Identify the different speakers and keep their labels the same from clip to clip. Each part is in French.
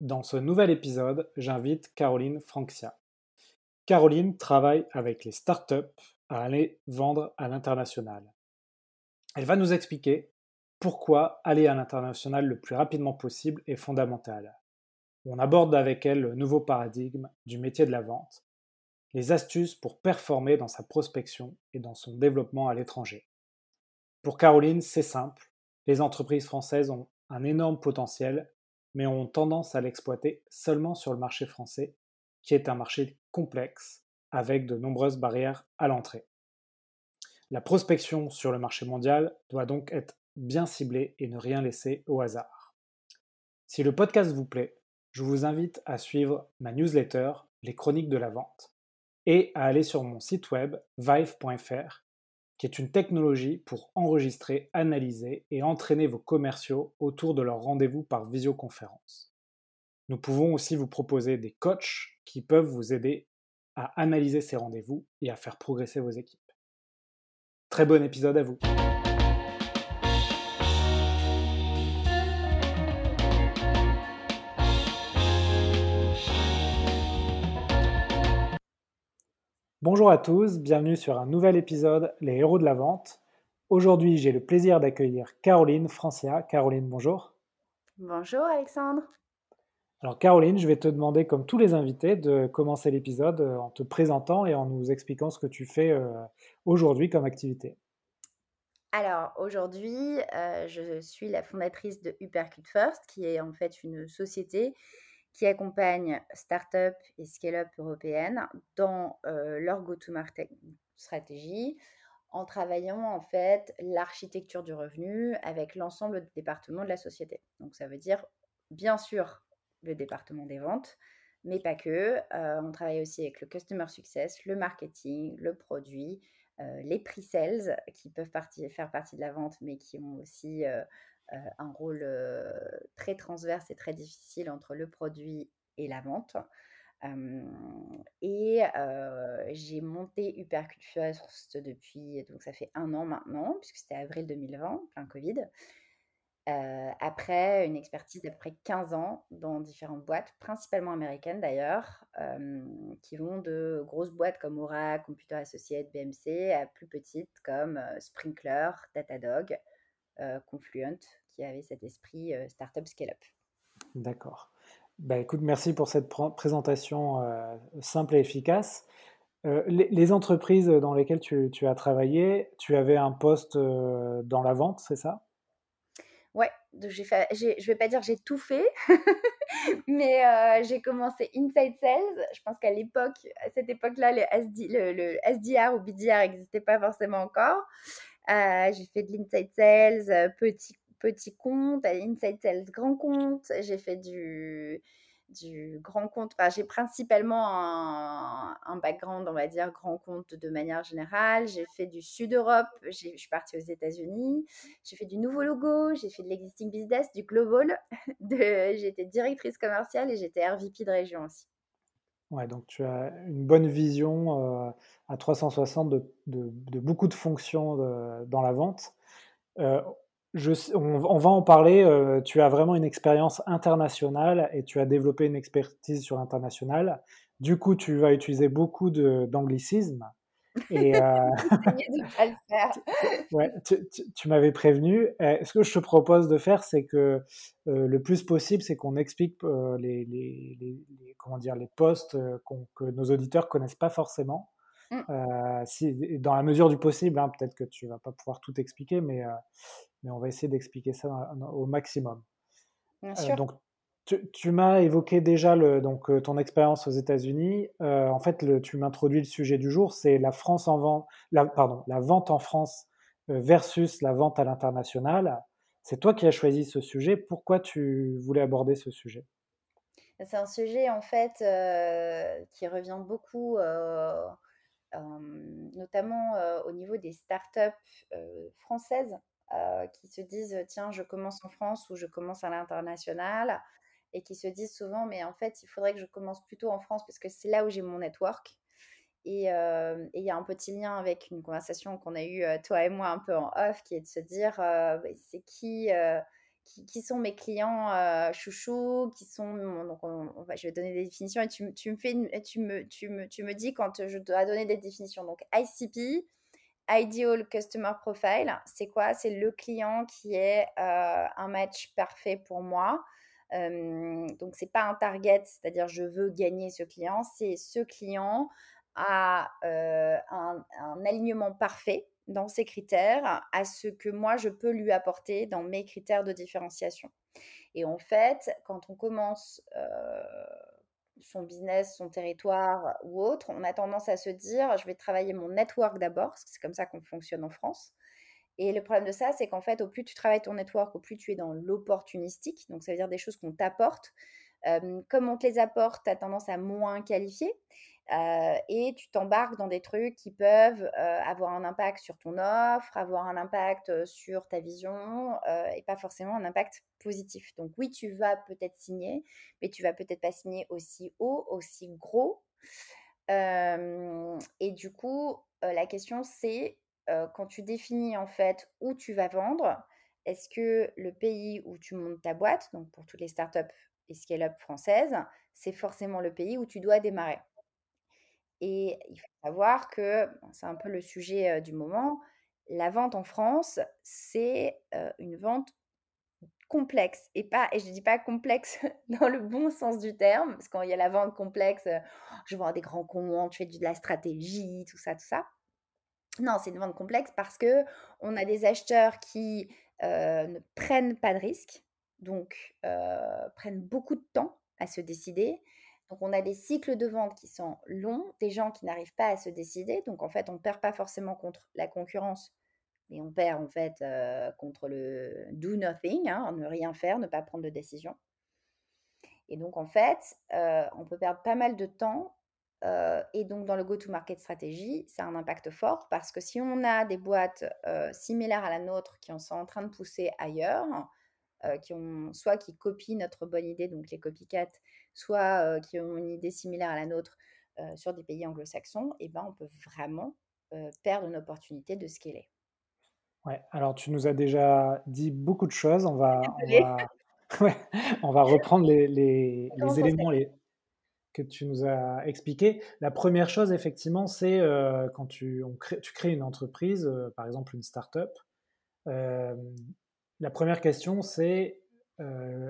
Speaker 1: Dans ce nouvel épisode, j'invite Caroline Franxia. Caroline travaille avec les startups à aller vendre à l'international. Elle va nous expliquer pourquoi aller à l'international le plus rapidement possible est fondamental. On aborde avec elle le nouveau paradigme du métier de la vente, les astuces pour performer dans sa prospection et dans son développement à l'étranger. Pour Caroline, c'est simple, les entreprises françaises ont un énorme potentiel, mais ont tendance à l'exploiter seulement sur le marché français, qui est un marché complexe, avec de nombreuses barrières à l'entrée. La prospection sur le marché mondial doit donc être bien ciblée et ne rien laisser au hasard. Si le podcast vous plaît, je vous invite à suivre ma newsletter Les Chroniques de la Vente et à aller sur mon site web vive.fr qui est une technologie pour enregistrer, analyser et entraîner vos commerciaux autour de leurs rendez-vous par visioconférence. Nous pouvons aussi vous proposer des coachs qui peuvent vous aider à analyser ces rendez-vous et à faire progresser vos équipes. Très bon épisode à vous. Bonjour à tous, bienvenue sur un nouvel épisode Les héros de la vente. Aujourd'hui, j'ai le plaisir d'accueillir Caroline Francia. Caroline, bonjour.
Speaker 2: Bonjour Alexandre.
Speaker 1: Alors Caroline, je vais te demander, comme tous les invités, de commencer l'épisode euh, en te présentant et en nous expliquant ce que tu fais euh, aujourd'hui comme activité.
Speaker 2: Alors aujourd'hui, euh, je suis la fondatrice de Hypercute First, qui est en fait une société qui accompagne start-up et scale-up européennes dans leur go-to-market stratégie en travaillant en fait l'architecture du revenu avec l'ensemble des départements de la société. Donc ça veut dire bien sûr le département des ventes, mais pas que. on travaille aussi avec le customer success, le marketing, le produit, les pre-sales qui peuvent faire partie de la vente, mais qui ont aussi euh, un rôle euh, très transverse et très difficile entre le produit et la vente. et euh, j'ai monté Hypercute First depuis, donc ça fait un an maintenant, puisque c'était avril 2020, plein Covid. après une expertise d'à peu près 15 ans dans différentes boîtes, principalement américaines d'ailleurs, qui vont de grosses boîtes comme Aura, Computer Associates, BMC, à plus petites comme Sprinkler, Datadog, Confluent, qui avait cet esprit euh, startup scale-up.
Speaker 1: D'accord. Bah, écoute, merci pour cette présentation euh, simple et efficace. Euh, les, entreprises dans lesquelles tu, as travaillé, tu avais un poste dans la vente, c'est ça?
Speaker 2: Ouais, fait, je ne vais pas dire j'ai tout fait, mais j'ai commencé Inside Sales. Je pense qu'à l'époque, à cette époque-là, le, le, SDR ou BDR n'existait pas forcément encore. j'ai fait de l'Inside Sales, petit petit compte, à Inside Sales grand compte. J'ai fait du, du grand compte. Enfin, j'ai principalement un, background, on va dire, grand compte de manière générale. J'ai fait du Sud-Europe, je suis partie aux États-Unis. J'ai fait du nouveau logo, j'ai fait de l'existing business, du global. J'étais directrice commerciale et j'étais RVP de région aussi.
Speaker 1: Ouais, donc tu as une bonne vision euh, à 360 de, de, beaucoup de fonctions dans la vente. Euh, on, va en parler. Euh, tu as vraiment une expérience internationale et tu as développé une expertise sur l'international. Du coup, tu vas utiliser beaucoup d'anglicisme. Et euh, ouais, tu, m'avais prévenu. Ce que je te propose de faire, c'est que euh, le plus possible, c'est qu'on explique les, comment dire, les postes que nos auditeurs connaissent pas forcément. Mmh. si, dans la mesure du possible, hein, peut-être que tu vas pas pouvoir tout expliquer, mais mais on va essayer d'expliquer ça au maximum.
Speaker 2: Bien sûr.
Speaker 1: donc, tu, m'as évoqué déjà le, donc, ton expérience aux États-Unis. en fait, le, tu m'introduis le sujet du jour, c'est la France en vente, la, pardon, la vente en France versus la vente à l'international. C'est toi qui as choisi ce sujet. Pourquoi tu voulais aborder ce sujet?
Speaker 2: C'est un sujet en fait qui revient beaucoup, notamment au niveau des startups françaises qui se disent tiens, je commence en France ou je commence à l'international et qui se disent souvent mais en fait, il faudrait que je commence plutôt en France parce que c'est là où j'ai mon network. Et il y a un petit lien avec une conversation qu'on a eue, toi et moi, un peu en off, qui est de se dire bah, c'est qui, qui, sont mes clients euh, chouchous, qui sont. Donc, je vais donner des définitions et tu, me fais tu, me, tu, me, tu me dis quand je dois donner des définitions. Donc, ICP, Ideal Customer Profile, c'est quoi? C'est le client qui est un match parfait pour moi. Euh, donc, c'est pas un target, c'est-à-dire je veux gagner ce client, c'est ce client a un, alignement parfait dans ses critères à ce que moi je peux lui apporter dans mes critères de différenciation. Et en fait, quand on commence son business, son territoire ou autre, on a tendance à se dire je vais travailler mon network d'abord, parce que c'est comme ça qu'on fonctionne en France. Et le problème de ça, c'est qu'en fait, au plus tu travailles ton network, au plus tu es dans l'opportunistique, donc ça veut dire des choses qu'on t'apporte. Comme on te les apporte, tu as tendance à moins qualifier. Et tu t'embarques dans des trucs qui peuvent avoir un impact sur ton offre, avoir un impact sur ta vision et pas forcément un impact positif. Donc oui, tu vas peut-être signer, mais tu vas peut-être pas signer aussi haut, aussi gros. et du coup, la question c'est quand tu définis en fait où tu vas vendre, est-ce que le pays où tu montes ta boîte, donc pour toutes les startups et scale-up françaises, c'est forcément le pays où tu dois démarrer. Et il faut savoir que, c'est un peu le sujet du moment, la vente en France, c'est une vente complexe et pas et je dis pas complexe dans le bon sens du terme parce qu'il y a la vente complexe je vends des grands comptes je fais de la stratégie tout ça tout ça. Non c'est une vente complexe parce que on a des acheteurs qui ne prennent pas de risques donc prennent beaucoup de temps à se décider donc, on a des cycles de vente qui sont longs, des gens qui n'arrivent pas à se décider. Donc, en fait, on ne perd pas forcément contre la concurrence, mais on perd en fait euh, contre le do nothing, hein, ne rien faire, ne pas prendre de décision. Et donc, en fait, euh, on peut perdre pas mal de temps. Euh, et donc, dans le go-to-market stratégie, ça a un impact fort parce que si on a des boîtes similaires à la nôtre qui sont en train de pousser ailleurs, qui ont soit qui copient notre bonne idée, donc les copycats, soit qui ont une idée similaire à la nôtre sur des pays anglo-saxons, et eh ben, on peut vraiment perdre une opportunité de scaler.
Speaker 1: Ouais, alors tu nous as déjà dit beaucoup de choses. On va, on va, reprendre les, les, éléments les, que tu nous as expliqués. La première chose, effectivement, c'est quand tu, on crée, tu crées une entreprise, par exemple une start-up. La première question, c'est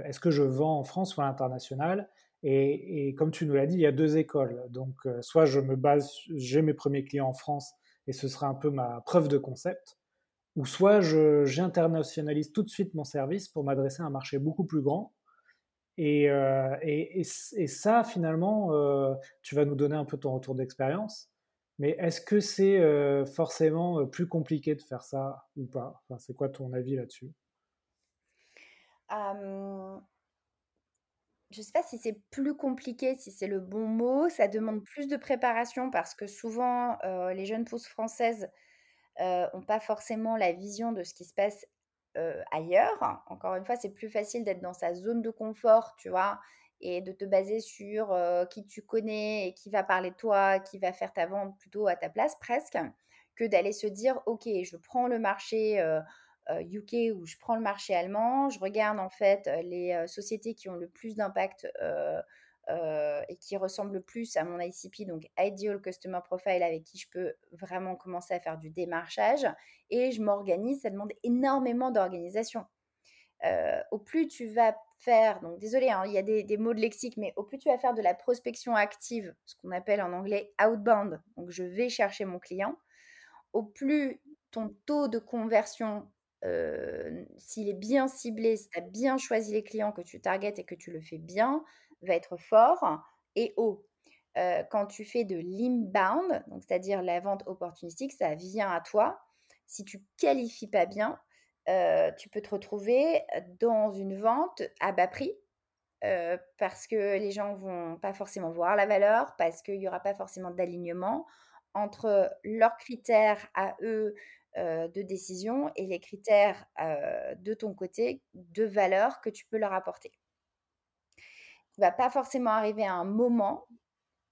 Speaker 1: est-ce que je vends en France ou à l'international? Et, comme tu nous l'as dit, il y a deux écoles. Donc, euh, soit je me base, j'ai mes premiers clients en France et ce sera un peu ma preuve de concept, ou soit j'internationalise tout de suite mon service pour m'adresser à un marché beaucoup plus grand. Et, euh, ça, finalement, euh, tu vas nous donner un peu ton retour d'expérience. Mais est-ce que c'est forcément plus compliqué de faire ça ou pas? C'est quoi ton avis là-dessus?
Speaker 2: Je ne sais pas si c'est plus compliqué, si c'est le bon mot. Ça demande plus de préparation parce que souvent, les jeunes pousses françaises n'ont pas forcément la vision de ce qui se passe ailleurs. Encore une fois, c'est plus facile d'être dans sa zone de confort, tu vois, et de te baser sur qui tu connais et qui va parler de toi, qui va faire ta vente plutôt à ta place presque, que d'aller se dire, OK, je prends le marché UK euh, où je prends le marché allemand, je regarde en fait euh, les euh, sociétés qui ont le plus d'impact et qui ressemblent le plus à mon ICP, donc Ideal Customer Profile, avec qui je peux vraiment commencer à faire du démarchage. Et je m'organise, ça demande énormément d'organisation. au plus tu vas faire, donc désolé, hein, il y a des, des, mots de lexique, mais au plus tu vas faire de la prospection active, ce qu'on appelle en anglais outbound, donc je vais chercher mon client, au plus ton taux de conversion s'il est bien ciblé, si tu as bien choisi les clients que tu targetes et que tu le fais bien, va être fort et haut. quand tu fais de l'inbound, c'est-à-dire la vente opportunistique, ça vient à toi. Si tu qualifies pas bien, tu peux te retrouver dans une vente à bas prix parce que les gens vont pas forcément voir la valeur, parce qu'il n'y aura pas forcément d'alignement entre leurs critères à eux de décision et les critères de ton côté de valeur que tu peux leur apporter. Tu vas pas forcément arriver à un moment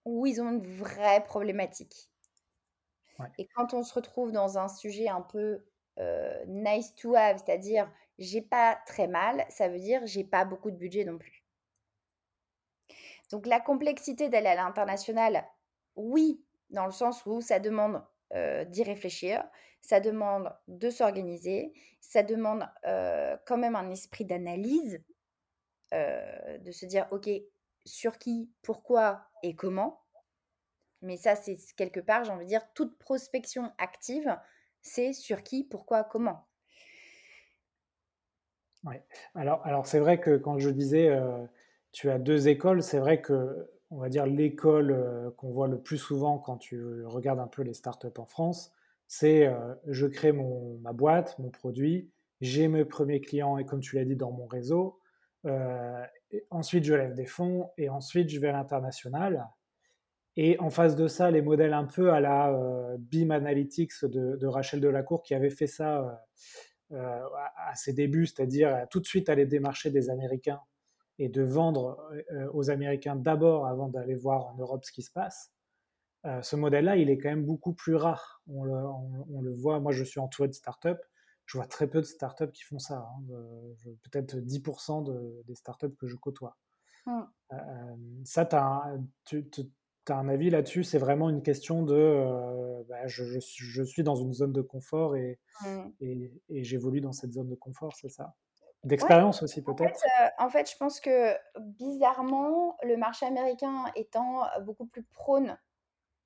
Speaker 2: où ils ont une vraie problématique. Et quand on se retrouve dans un sujet un peu nice to have, c'est-à-dire j'ai pas très mal, ça veut dire j'ai pas beaucoup de budget non plus. Donc la complexité d'aller à l'international, oui, dans le sens où ça demande d'y réfléchir, ça demande de s'organiser, ça demande quand même un esprit d'analyse, de se dire, OK, sur qui, pourquoi et comment. Mais ça, c'est quelque part, j'ai envie de dire, toute prospection active, c'est sur qui, pourquoi, comment.
Speaker 1: Oui. Alors, alors c'est vrai que quand je disais, tu as deux écoles, c'est vrai que, on va dire, l'école qu'on voit le plus souvent quand tu regardes un peu les startups en France, c'est je crée mon, ma boîte, mon produit, j'ai mes premiers clients, et comme tu l'as dit, dans mon réseau. ensuite, je lève des fonds et ensuite, je vais à l'international. Et en face de ça, les modèles un peu à la euh, BIM Analytics de, Rachel Delacour qui avait fait ça euh, euh, à ses débuts, c'est-à-dire tout de suite aller démarcher des Américains et de vendre aux Américains d'abord avant d'aller voir en Europe ce qui se passe. ce modèle-là, il est quand même beaucoup plus rare. On le, voit, moi je suis entouré de startups, je vois très peu de startups qui font ça, hein. peut-être 10% des startups que je côtoie. Mmh. ça, tu, un avis là-dessus? C'est vraiment une question de euh, bah, je, suis dans une zone de confort et, mmh. et, j'évolue dans cette zone de confort, c'est ça? D'expérience aussi peut-être?
Speaker 2: euh, en, fait, je pense que bizarrement, le marché américain étant beaucoup plus prône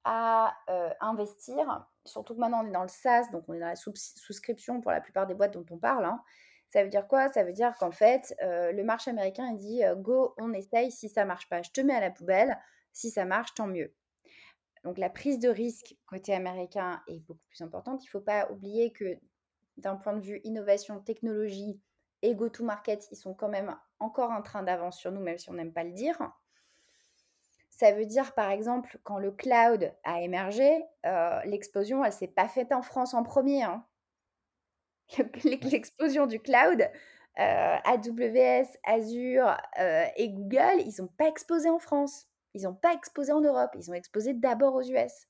Speaker 2: à euh, investir, surtout que maintenant on est dans le SaaS, donc on est dans la souscription pour la plupart des boîtes dont on parle. Hein. Ça veut dire quoi? Ça veut dire qu'en fait, le marché américain, il dit go, on essaye, si ça marche pas, je te mets à la poubelle, si ça marche, tant mieux. Donc la prise de risque côté américain est beaucoup plus importante. Il ne faut pas oublier que d'un point de vue innovation, technologie et go-to-market, ils sont quand même encore en train d'avance sur nous, même si on n'aime pas le dire. Ça veut dire, par exemple, quand le cloud a émergé, euh, l'explosion, elle ne s'est pas faite en France en premier. Hein. L'explosion du cloud, euh, AWS, Azure euh, et Google, ils n'ont pas explosé en France. Ils n'ont pas exposé en Europe, ils ont exposé d'abord aux US.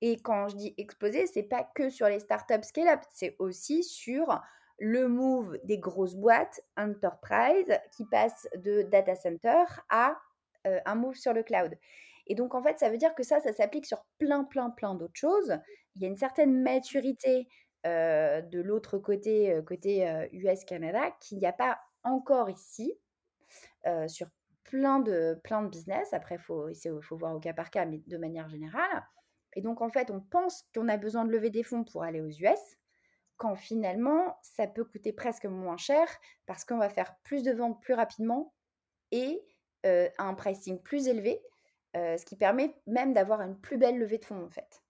Speaker 2: Et quand je dis exposé, c'est pas que sur les startups scale-up, c'est aussi sur le move des grosses boîtes enterprise qui passent de data center à euh, un move sur le cloud. Et donc, en fait, ça veut dire que ça, ça s'applique sur plein, plein, plein d'autres choses. Il y a une certaine maturité euh, de l'autre côté, euh, côté US-Canada, qu'il n'y a pas encore ici, sur plein de, plein de business. Après, il faut, faut voir au cas par cas, mais de manière générale. Et donc, en fait, on pense qu'on a besoin de lever des fonds pour aller aux US, quand finalement, ça peut coûter presque moins cher parce qu'on va faire plus de ventes plus rapidement et euh, un pricing plus élevé, euh, ce qui permet même d'avoir une plus belle levée de fonds, en fait.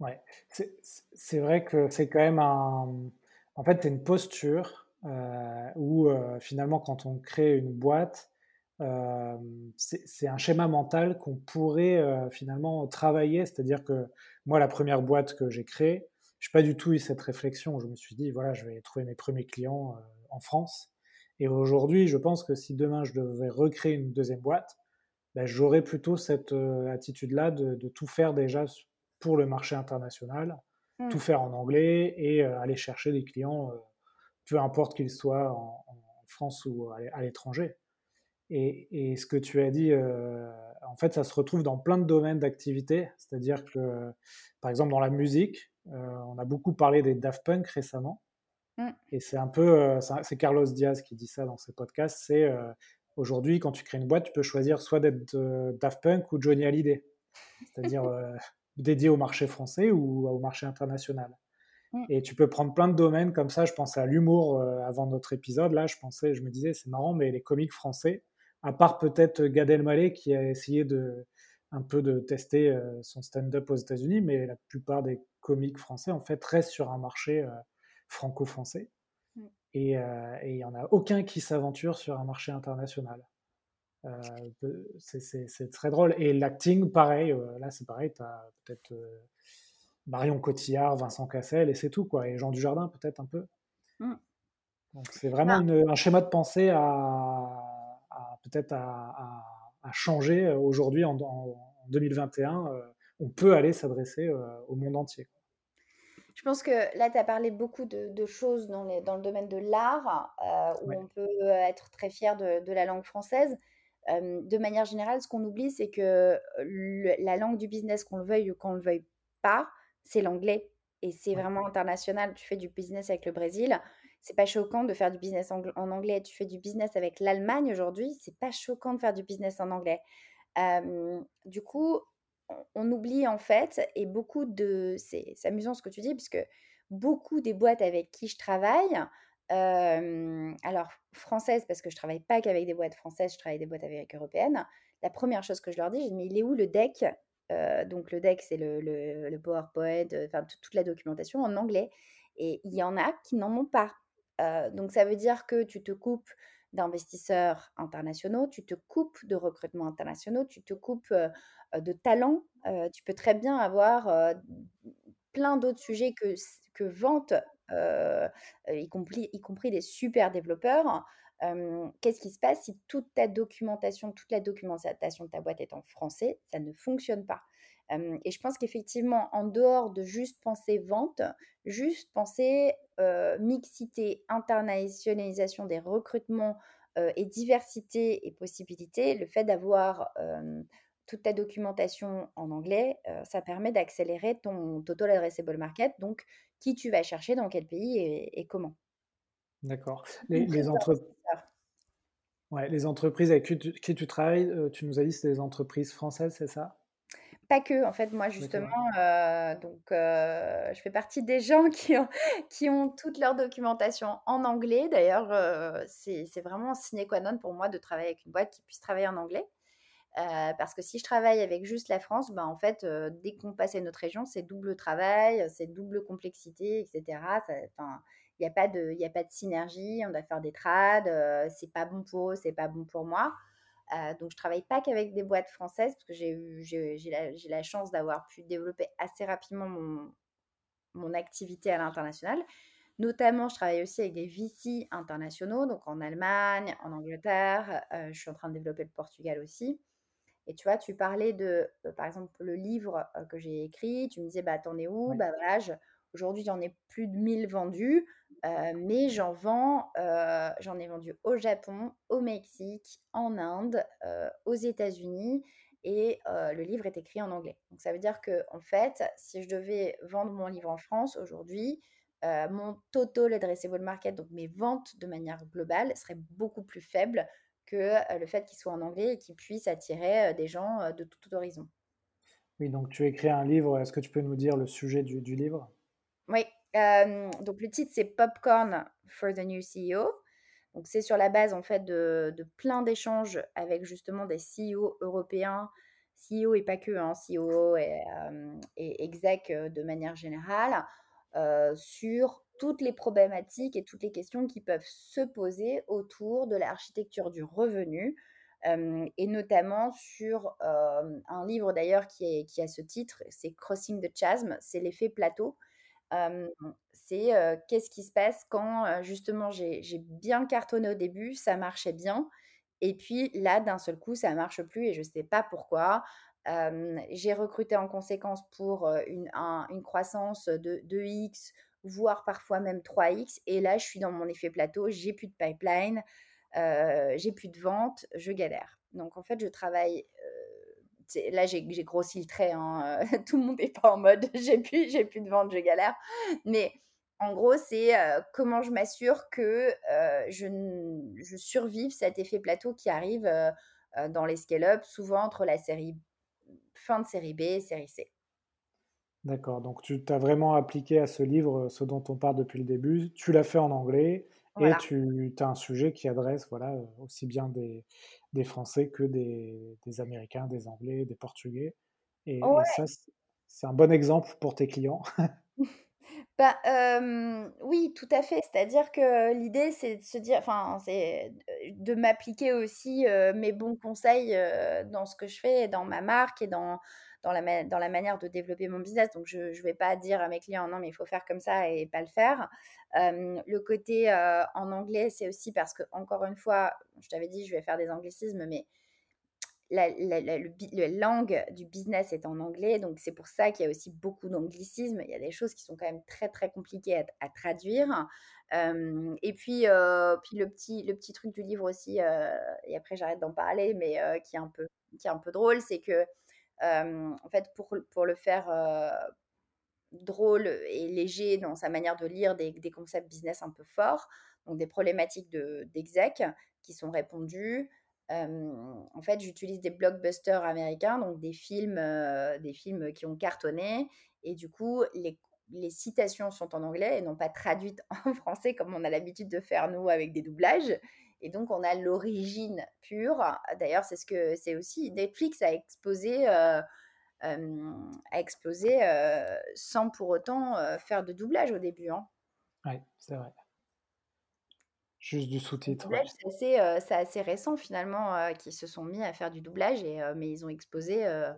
Speaker 1: Ouais, c'est vrai que c'est quand même un. En fait, c'est une posture euh, où finalement, quand on crée une boîte, c'est un schéma mental qu'on pourrait finalement travailler. C'est-à-dire que moi, la première boîte que j'ai créée, je n'ai pas du tout eu cette réflexion. Je me suis dit, voilà, je vais trouver mes premiers clients en France. Et aujourd'hui, je pense que si demain je devais recréer une deuxième boîte, ben, j'aurais plutôt cette attitude-là de, tout faire déjà pour le marché international, mmh. tout faire en anglais et aller chercher des clients, peu importe qu'ils soient en, France ou à l'étranger. Et, ce que tu as dit, euh, en fait, ça se retrouve dans plein de domaines d'activité. C'est-à-dire que, par exemple, dans la musique, euh, on a beaucoup parlé des Daft Punk récemment. Mm. Et c'est un peu, euh, c'est Carlos Diaz qui dit ça dans ses podcasts. C'est aujourd'hui, quand tu crées une boîte, tu peux choisir soit d'être Daft Punk ou Johnny Hallyday. C'est-à-dire dédié au marché français ou au marché international. Mm. Et tu peux prendre plein de domaines comme ça. Je pensais à l'humour avant notre épisode. Là, je pensais, je me disais, c'est marrant, mais les comiques français, à part peut-être Gad Elmaleh qui a essayé de un peu de tester euh, son stand-up aux États-Unis, mais la plupart des comiques français en fait restent sur un marché euh, franco-français. Euh, et il n'y en a aucun qui s'aventure sur un marché international. c'est très drôle. Et l'acting, pareil, là c'est pareil, tu as peut-être Marion Cotillard, Vincent Cassel, et c'est tout, quoi. Et Jean Dujardin, peut-être un peu. Mm. Donc c'est vraiment bah un schéma de pensée à, peut-être à, changer euh, aujourd'hui en, 2021. Euh, on peut aller s'adresser euh, au monde entier.
Speaker 2: Je pense que là, tu as parlé beaucoup de de choses dans les dans le domaine de l'art, où
Speaker 1: Ouais,
Speaker 2: on peut être très fier de de la langue française. De manière générale, ce qu'on oublie, c'est que le la langue du business, qu'on le veuille ou qu'on le veuille pas, c'est l'anglais et c'est
Speaker 1: ouais,
Speaker 2: vraiment international. Tu fais du business avec le Brésil, c'est pas choquant de faire du business en anglais. Tu fais du business avec l'Allemagne aujourd'hui, c'est pas choquant de faire du business en anglais. Du coup, on oublie en fait et beaucoup de c'est amusant ce que tu dis parce que beaucoup des boîtes avec qui je travaille, alors françaises parce que je travaille pas qu'avec des boîtes françaises, je travaille des boîtes avec européennes. La première chose que je leur dis, je dis: «Mais il est où le deck?» heu, donc le deck, c'est le le le PowerPoint, enfin toute la documentation en anglais et il y en a qui n'en ont pas. Donc ça veut dire que tu te coupes d'investisseurs internationaux, tu te coupes de recrutements internationaux, tu te coupes, de talents. Tu peux très bien avoir, plein d'autres sujets que que vente, y compris y compris des super développeurs. Qu'est-ce qui se passe si toute ta documentation, toute la documentation de ta boîte est en français? Ça ne fonctionne pas. Et je pense qu'effectivement, en dehors de juste penser vente, juste penser, mixité, internationalisation des recrutements, et diversité et possibilités, le fait d'avoir, toute ta documentation en anglais, ça permet d'accélérer ton total addressable market, donc qui tu vas chercher, dans quel pays et et comment.
Speaker 1: d'accord. Les les entre ouais, les entreprises avec qui tu qui tu travailles, tu nous as dit c'est des entreprises françaises, c'est ça?
Speaker 2: Pas que, en fait, moi justement,
Speaker 1: D'accord,
Speaker 2: heu, donc heu, je fais partie des gens qui ont qui ont toute leur documentation en anglais. D'ailleurs, heu, c'est c'est vraiment sine qua non pour moi de travailler avec une boîte qui puisse travailler en anglais. Parce que si je travaille avec juste la France, ben, en fait, dès qu'on passe à une autre région, c'est double travail, c'est double complexité et cetera. Ça enfin, il y a pas de y a pas de synergie, on doit faire des trades, c'est pas bon pour eux, c'est pas bon pour moi. Heu, donc je travaille pas qu'avec des boîtes françaises parce que j'ai eu j'ai j'ai la la chance d'avoir pu développer assez rapidement mon mon activité à l'international. Notamment, je travaille aussi avec des VC internationaux, donc en Allemagne, en Angleterre, heu, je suis en train de développer le Portugal aussi. Et tu vois, tu parlais de, heu, par exemple, le livre, que j'ai écrit. Tu me disais: «Bah, tu en es où?»
Speaker 1: ouais.
Speaker 2: bah, voilà, je aujourd'hui, j'en ai plus de 1000 vendus, heu, mais j'en vends, heu, j'en ai vendu au Japon, au Mexique, en Inde, heu, aux États-Unis et le livre est écrit en anglais. Donc ça veut dire que en fait, si je devais vendre mon livre en France aujourd'hui, mon total addressable market, donc mes ventes de manière globale, seraient beaucoup plus faibles que, le fait qu'il soit en anglais et qu'il puisse attirer, des gens, de tout horizon.
Speaker 1: Oui, donc tu écris un livre, est-ce que tu peux nous dire le sujet du livre?
Speaker 2: Oui, donc le titre c'est Popcorn for the new CEO. Donc c'est sur la base en fait de de plein d'échanges avec justement des CEO européens, CEO et pas que, hein, COO et et exec, de manière générale, sur toutes les problématiques et toutes les questions qui peuvent se poser autour de l'architecture du revenu, et notamment sur, un livre d'ailleurs qui qui a ce titre, c'est Crossing the Chasm, c'est l'effet plateau. C'est, qu'est-ce qui se passe quand, justement j'ai bien cartonné au début, ça marchait bien et puis là, d'un seul coup, ça marche plus et je sais pas pourquoi. J'ai recruté en conséquence pour, une un une croissance, de 2X, voire parfois même 3X et là, je suis dans mon effet plateau, j'ai plus de pipeline, j'ai plus de vente, je galère. Donc en fait, je travaille, là, j'ai grossi le trait, hein, heu, tout le monde est pas en mode: «J'ai plus j'ai plus de vente, je galère». Mais en gros, c'est, heu, comment je m'assure que, heu, je je survive cet effet plateau qui arrive, dans les scale-up, souvent entre la série fin de série B, série C.
Speaker 1: D'accord, donc tu t'as vraiment appliqué à ce livre, ce dont on parle depuis le début. Tu l'as fait en anglais et tu as un sujet qui adresse, voilà, aussi bien des des Français que des des Américains, des Anglais, des Portugais et et ça, c'est un bon exemple pour tes clients.
Speaker 2: Bah, oui, tout à fait. C'est-à-dire que l'idée, c'est de se dire enfin, c'est de m'appliquer aussi, mes bons conseils, dans ce que je fais, dans ma marque et dans dans la dans la manière de développer mon business. Donc je je vais pas dire à mes clients: «Non, mais il faut faire comme ça» et pas le faire. Le côté, en anglais, c'est aussi parce que encore une fois, je t'avais dit, je vais faire des anglicismes, mais la, la- le langue du business est en anglais, donc c'est pour ça qu'il y a aussi beaucoup d'anglicismes. Il y a des choses qui sont quand même très très compliquées à, traduire. Et puis, euh, puis le petit le petit truc du livre aussi, euh, et après j'arrête d'en parler, mais euh, qui est un peu qui est un peu drôle, c'est que en fait pour pour le faire drôle et léger dans sa manière de lire des, concepts business un peu forts, donc des problématiques de- d'exec qui sont répondues. En fait, j'utilise des blockbusters américains, donc des films, des films qui ont cartonné, et du coup, les, citations sont en anglais et non pas traduites en français comme on a l'habitude de faire nous avec des doublages. Et donc, on a l'origine pure. D'ailleurs, c'est ce que c'est aussi Netflix a exposé. a explosé sans pour autant faire de doublage au début. Hein.
Speaker 1: Ouais, c'est vrai. Juste du
Speaker 2: Le
Speaker 1: sous-titre, ouais.
Speaker 2: doublage, c'est assez, euh, c'est assez récent finalement euh, qu'ils se sont mis à faire du doublage, et, euh, mais ils ont explosé. euh,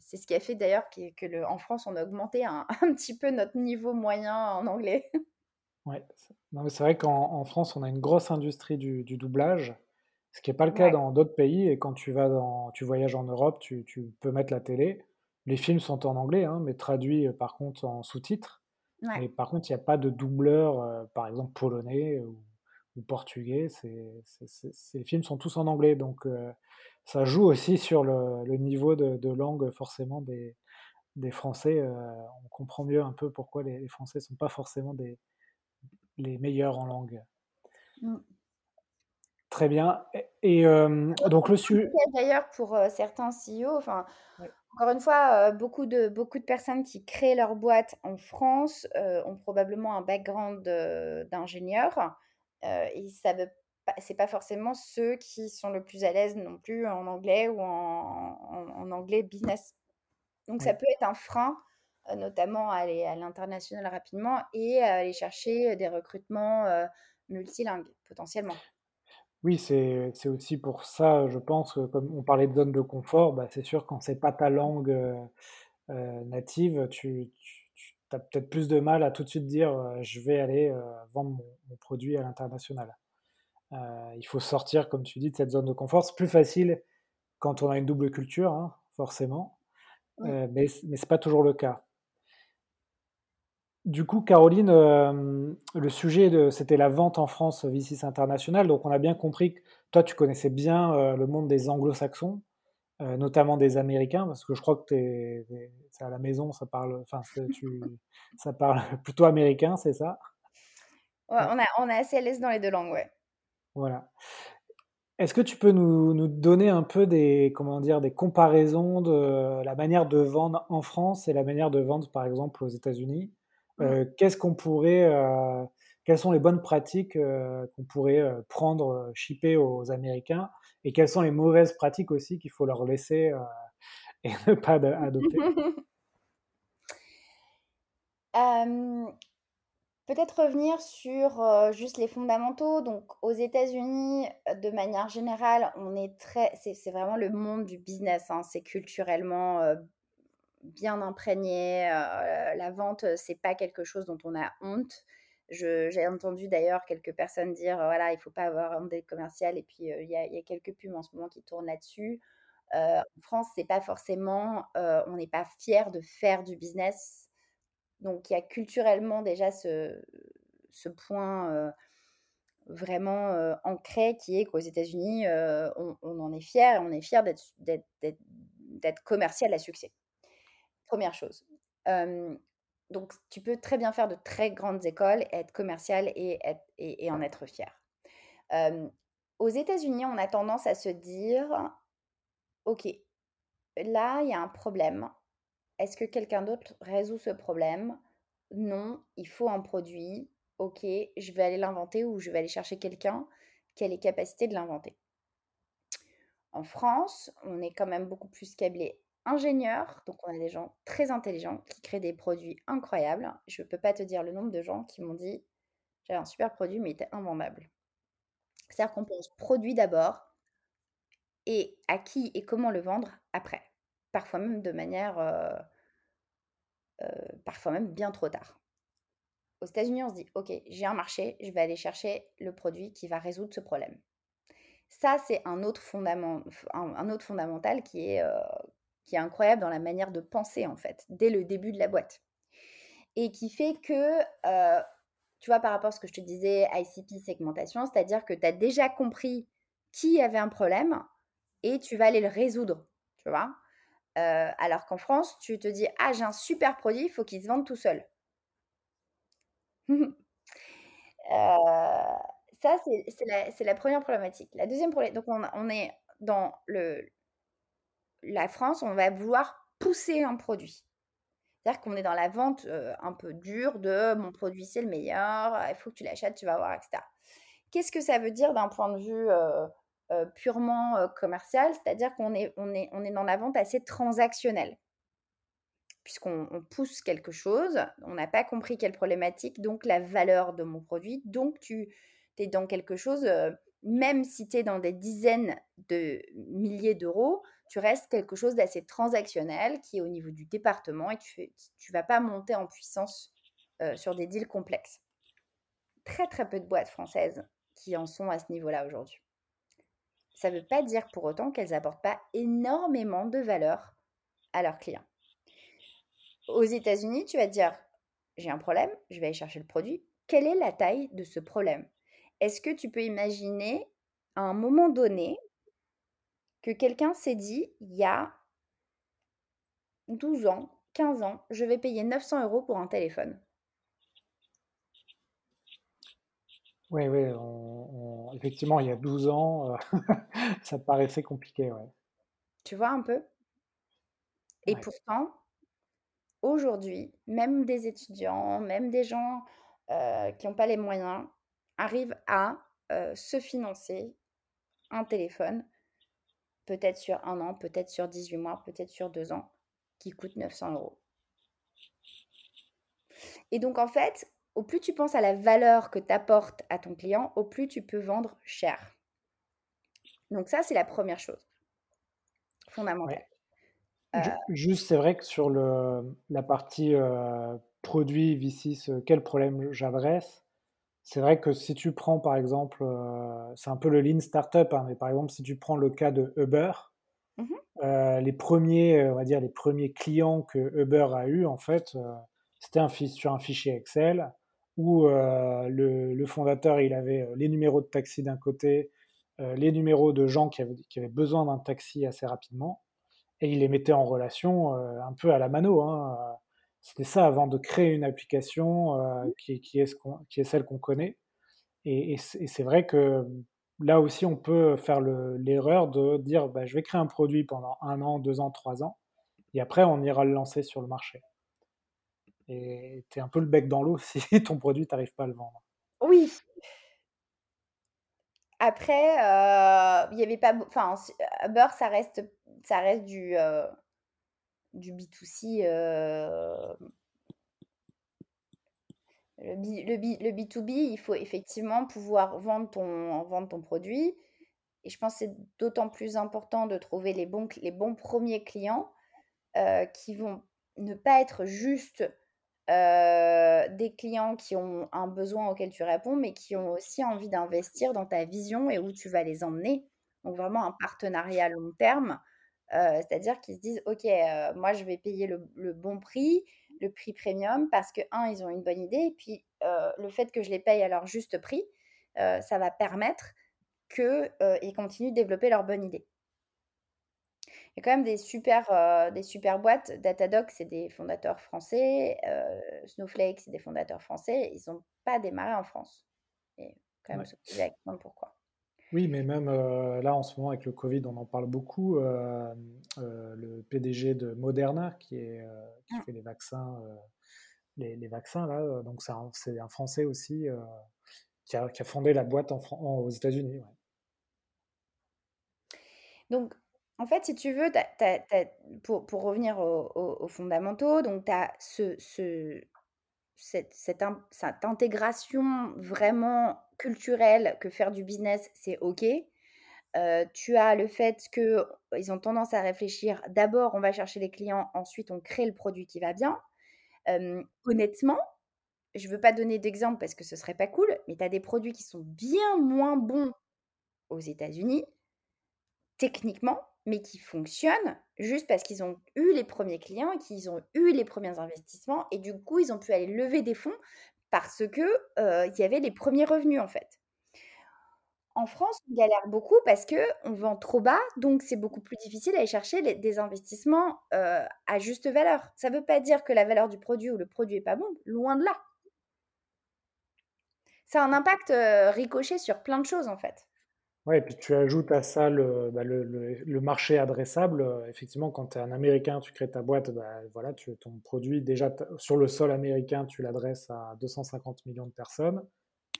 Speaker 2: c'est ce qui a fait d'ailleurs que, que le, en France, on a augmenté un, un petit peu notre niveau moyen en anglais.
Speaker 1: Ouais, c'est non, mais c'est vrai qu'en en France, on a une grosse industrie du, du doublage, ce qui n'est pas le cas
Speaker 2: Ouais,
Speaker 1: dans d'autres pays. Et quand tu vas dans, tu voyages en Europe, tu, tu peux mettre la télé. Les films sont en anglais, hein, mais traduits par contre en sous-titres.
Speaker 2: ouais.
Speaker 1: Mais par contre, il n'y a pas de doubleur, par exemple polonais ou, ou portugais. Ces films sont tous en anglais, donc euh, ça joue aussi sur le, le niveau de, de langue forcément des, des Français. euh, on comprend mieux un peu pourquoi les, les Français sont pas forcément des, les meilleurs en langue.
Speaker 2: Mm.
Speaker 1: Très bien. Et, euh, donc le sujet.
Speaker 2: D'ailleurs, pour certains CEO, enfin, encore une fois, euh, beaucoup de, beaucoup de personnes qui créent leur boîte en France euh, ont probablement un background euh, d'ingénieur. Euh, et ça veut pas, c'est pas forcément ceux qui sont le plus à l'aise non plus en anglais ou en, en- en anglais business. Donc ça peut être un frein, euh, notamment à aller à l'international rapidement et à aller chercher des recrutements euh, multilingues potentiellement.
Speaker 1: Oui, c'est c'est aussi pour ça, je pense, que comme on parlait de zone de confort, bah, c'est sûr quand c'est pas ta langue native, tu, tu, as peut-être plus de mal à tout de suite dire euh, je vais aller euh, vendre mon, mon produit à l'international. Euh, il faut sortir, comme tu dis, de cette zone de confort. C'est plus facile quand on a une double culture, hein, forcément, mais, c- mais c'est pas toujours le cas. Du coup, Caroline, euh, le sujet, de- c'était la vente en France V6 International. Donc, on a bien compris que toi, tu connaissais bien euh, le monde des anglo-saxons, euh, notamment des Américains, parce que je crois que t'es, à la maison, ça parle, enfin, tu, ça parle plutôt américain, c'est ça?
Speaker 2: Ouais,
Speaker 1: Ouais,
Speaker 2: on a, on est assez à l'aise dans les deux langues, ouais.
Speaker 1: voilà. Est-ce que tu peux nous, nous donner un peu des, comment dire, des comparaisons de la manière de vendre en France et la manière de vendre, par exemple, aux États-Unis? Euh, qu'est-ce qu'on pourrait, euh, quelles sont les bonnes pratiques qu'on pourrait prendre, shipper aux Américains, et quelles sont les mauvaises pratiques aussi qu'il faut leur laisser euh, et ne pas ad- adopter?
Speaker 2: Peut-être revenir sur euh, juste les fondamentaux. Donc, aux États-Unis, euh, de manière générale, on est très, c'est vraiment le monde du business. hein. C'est culturellement bien imprégné. la vente, c'est pas quelque chose dont on a honte. J'ai entendu d'ailleurs quelques personnes dire, euh, voilà, il faut pas avoir honte d'être commercial. Et puis, euh, il y, a, quelques pubs en ce moment qui tournent là-dessus. Euh, en France, c'est pas forcément, on n'est pas fier de faire du business. Donc, il y a culturellement déjà ce, point vraiment ancré qui est qu'aux États-Unis, on, on en est fier et on est fier d'être commercial à succès. Première chose. Donc, tu peux très bien faire de très grandes écoles, être commercial et, en être fier. Aux États-Unis, on a tendance à se dire, OK, là, il y a un problème. Est-ce que quelqu'un d'autre résout ce problème? Non, il faut un produit. OK, je vais aller l'inventer ou je vais aller chercher quelqu'un qui a les capacités de l'inventer. En France, on est quand même beaucoup plus câblé ingénieur, donc on a des gens très intelligents qui créent des produits incroyables. Je ne peux pas te dire le nombre de gens qui m'ont dit j'avais un super produit mais il était invendable. C'est-à-dire qu'on pense produit d'abord et à qui et comment le vendre après. Parfois même de manière, euh, euh, parfois même bien trop tard. Aux États-Unis, on se dit, OK, j'ai un marché, je vais aller chercher le produit qui va résoudre ce problème. Ça, c'est un autre un autre fondamental qui est, heu, qui est incroyable dans la manière de penser, en fait, dès le début de la boîte et qui fait que, heu, tu vois, par rapport à ce que je te disais, ICP, segmentation, c'est-à-dire que tu as déjà compris qui avait un problème et tu vas aller le résoudre, tu vois? Heu, alors qu'en France, tu te dis: «Ah, j'ai un super produit, il faut qu'il se vende tout seul». Heu, ça, c'est la la 1re problématique. La 2e problé donc on on est dans le la France, on va vouloir pousser un produit. C'est-à-dire qu'on est dans la vente, heu, un peu dure de: «Mon produit, c'est le meilleur, il faut que tu l'achètes, tu vas voir» et cetera. Qu'est-ce que ça veut dire d'un point de vue, purement, commercial? C'est-à-dire qu'on est on est on est dans la vente assez transactionnelle. Puisqu'on on pousse quelque chose, on n'a pas compris quelle problématique, donc la valeur de mon produit, donc tu es dans quelque chose, même si tu es dans des dizaines de milliers d'euros, tu restes quelque chose d'assez transactionnel qui est au niveau du département et tu tu vas pas monter en puissance, heu, sur des deals complexes. Très, très peu de boîtes françaises qui en sont à ce niveau-là aujourd'hui. Ça veut pas dire pour autant qu'elles apportent pas énormément de valeur à leurs clients. Aux États-Unis, tu vas te dire: «J'ai un problème, je vais aller chercher le produit. Quelle est la taille de ce problème?» Est-ce que tu peux imaginer, à un moment donné que quelqu'un s'est dit, il y a 12 ans, 15 ans: «Je vais payer 900 € pour un téléphone»?
Speaker 1: Oui, oui, on on effectivement, il y a 12 ans, heu, ça paraissait compliqué, ouais.
Speaker 2: Tu vois un peu? Et
Speaker 1: Ouais.
Speaker 2: pourtant aujourd'hui, même des étudiants, même des gens, heu, qui ont pas les moyens, arrivent à, heu, se financer un téléphone, peut-être sur 1 an, peut-être sur 18 mois, peut-être sur 2 ans, qui coûte 900 €. Et donc en fait, au plus tu penses à la valeur que tu apportes à ton client, au plus tu peux vendre cher. Donc ça, c'est la 1re chose fondamentale.
Speaker 1: Juste, c'est vrai que sur le la partie, heu, produit VC, ce quel problème j'adresse, c'est vrai que si tu prends par exemple, heu, c'est un peu le lean startup, hein, mais par exemple, si tu prends le cas de Uber,
Speaker 2: Mmh mh.
Speaker 1: heu, les 1ers, heu, on va dire les 1ers clients que Uber a eu en fait, c'était un sur un fichier Excel où, le le fondateur, il avait, les numéros de taxi d'un côté, les numéros de gens qui avaient qui avaient besoin d'un taxi assez rapidement et il les mettait en relation, un peu à la mano, hein, c'était ça avant de créer une application,
Speaker 2: Mmh.
Speaker 1: heu, qui est qui est ce qui est celle qu'on connaît et et c'est vrai que, là aussi, on peut faire le l'erreur de dire: «Bah, je vais créer un produit pendant 1 an, 2 ans, 3 ans et après on ira le lancer sur le marché». Et tu es un peu le bec dans l'eau si ton produit, tu arrives pas à le vendre.
Speaker 2: Oui. Après, heu, il y avait pas enfin Uber, ça reste ça reste du, heu, du B2C, hem le B le B le B2B, il faut effectivement pouvoir vendre ton produit et je pense c'est d'autant plus important de trouver les bons les bons 1ers clients, heu, qui vont ne pas être juste, heu, des clients qui ont un besoin auquel tu réponds, mais qui ont aussi envie d'investir dans ta vision et où tu vas les emmener. Donc vraiment un partenariat long terme, heu, c'est-à-dire qu'ils se disent: «OK, heu, moi je vais payer le le bon prix, le prix premium parce que 1 ils ont une bonne idée et puis, heu, le fait que je les paye à leur juste prix, ça va permettre que, heu, ils continuent de développer leur bonne idée». Il y a quand même des super, des super boîtes. Datadog, c'est des fondateurs français, Snowflake, c'est des fondateurs français. Ils ont pas démarré en France et quand même
Speaker 1: Ouais.
Speaker 2: se poser la question pourquoi.
Speaker 1: Oui, mais même, heu, là, en ce moment, avec le covid, on en parle beaucoup, hem, heu, le PDG de Moderna qui est, heu, qui
Speaker 2: Mmh.
Speaker 1: fait les vaccins, les les vaccins là, donc c'est un Français aussi, qui a qui a fondé la boîte en Fran en aux États-Unis, ouais.
Speaker 2: Donc en fait, si tu veux, as as as pour pour revenir aux aux aux fondamentaux, donc tu as ce ce cette cette in cette intégration vraiment culturelle que faire du business, c'est OK. Heu, tu as le fait qu'ils ont tendance à réfléchir: «D'abord, on va chercher les clients, ensuite on crée le produit qui va bien». Honnêtement, je veux pas donner d'exemple parce que ce serait pas cool, mais tu as des produits qui sont bien moins bons aux États-Unis, techniquement, mais qui fonctionnent juste parce qu'ils ont eu les premiers clients qu'ils ont eu les premiers investissements et du coup, ils ont pu aller lever des fonds parce que, il y avait les premiers revenus, en fait. En France, on galère beaucoup parce qu'on vend trop bas, donc c'est beaucoup plus difficile d'aller chercher des investissements, à juste valeur. Ça ne veut pas dire que la valeur du produit ou le produit est pas bon, loin de là. Ça a un impact, ricochet sur plein de choses, en fait.
Speaker 1: Ouais, et puis tu ajoutes à ça le, bah, marché adressable. Effectivement, quand tu es un Américain, tu crées ta boîte, bah, voilà, tu, ton produit, déjà sur le sol américain, tu l'adresses à 250 millions de personnes.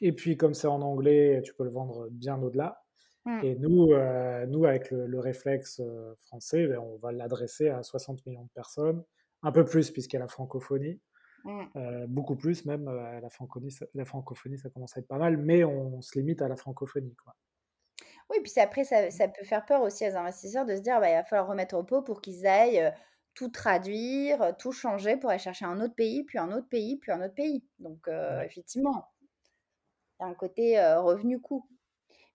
Speaker 1: Et puis, comme c'est en anglais, tu peux le vendre bien au-delà. Mmh. Et nous, euh, nous, avec le, réflexe euh, français, ben, on va l'adresser à 60 millions de personnes, un peu plus puisqu'il y a la francophonie. Mmh. Euh, beaucoup plus même, la francophonie, ça, la francophonie, ça commence à être pas mal, mais on, se limite à la francophonie. Quoi.
Speaker 2: Oui, puis après, ça, ça, peut faire peur aussi aux investisseurs de se dire, bah, il va falloir remettre au pot pour qu'ils aillent tout traduire, tout changer pour aller chercher un autre pays, puis un autre pays, puis un autre pays. Donc, effectivement, un côté revenu-coût.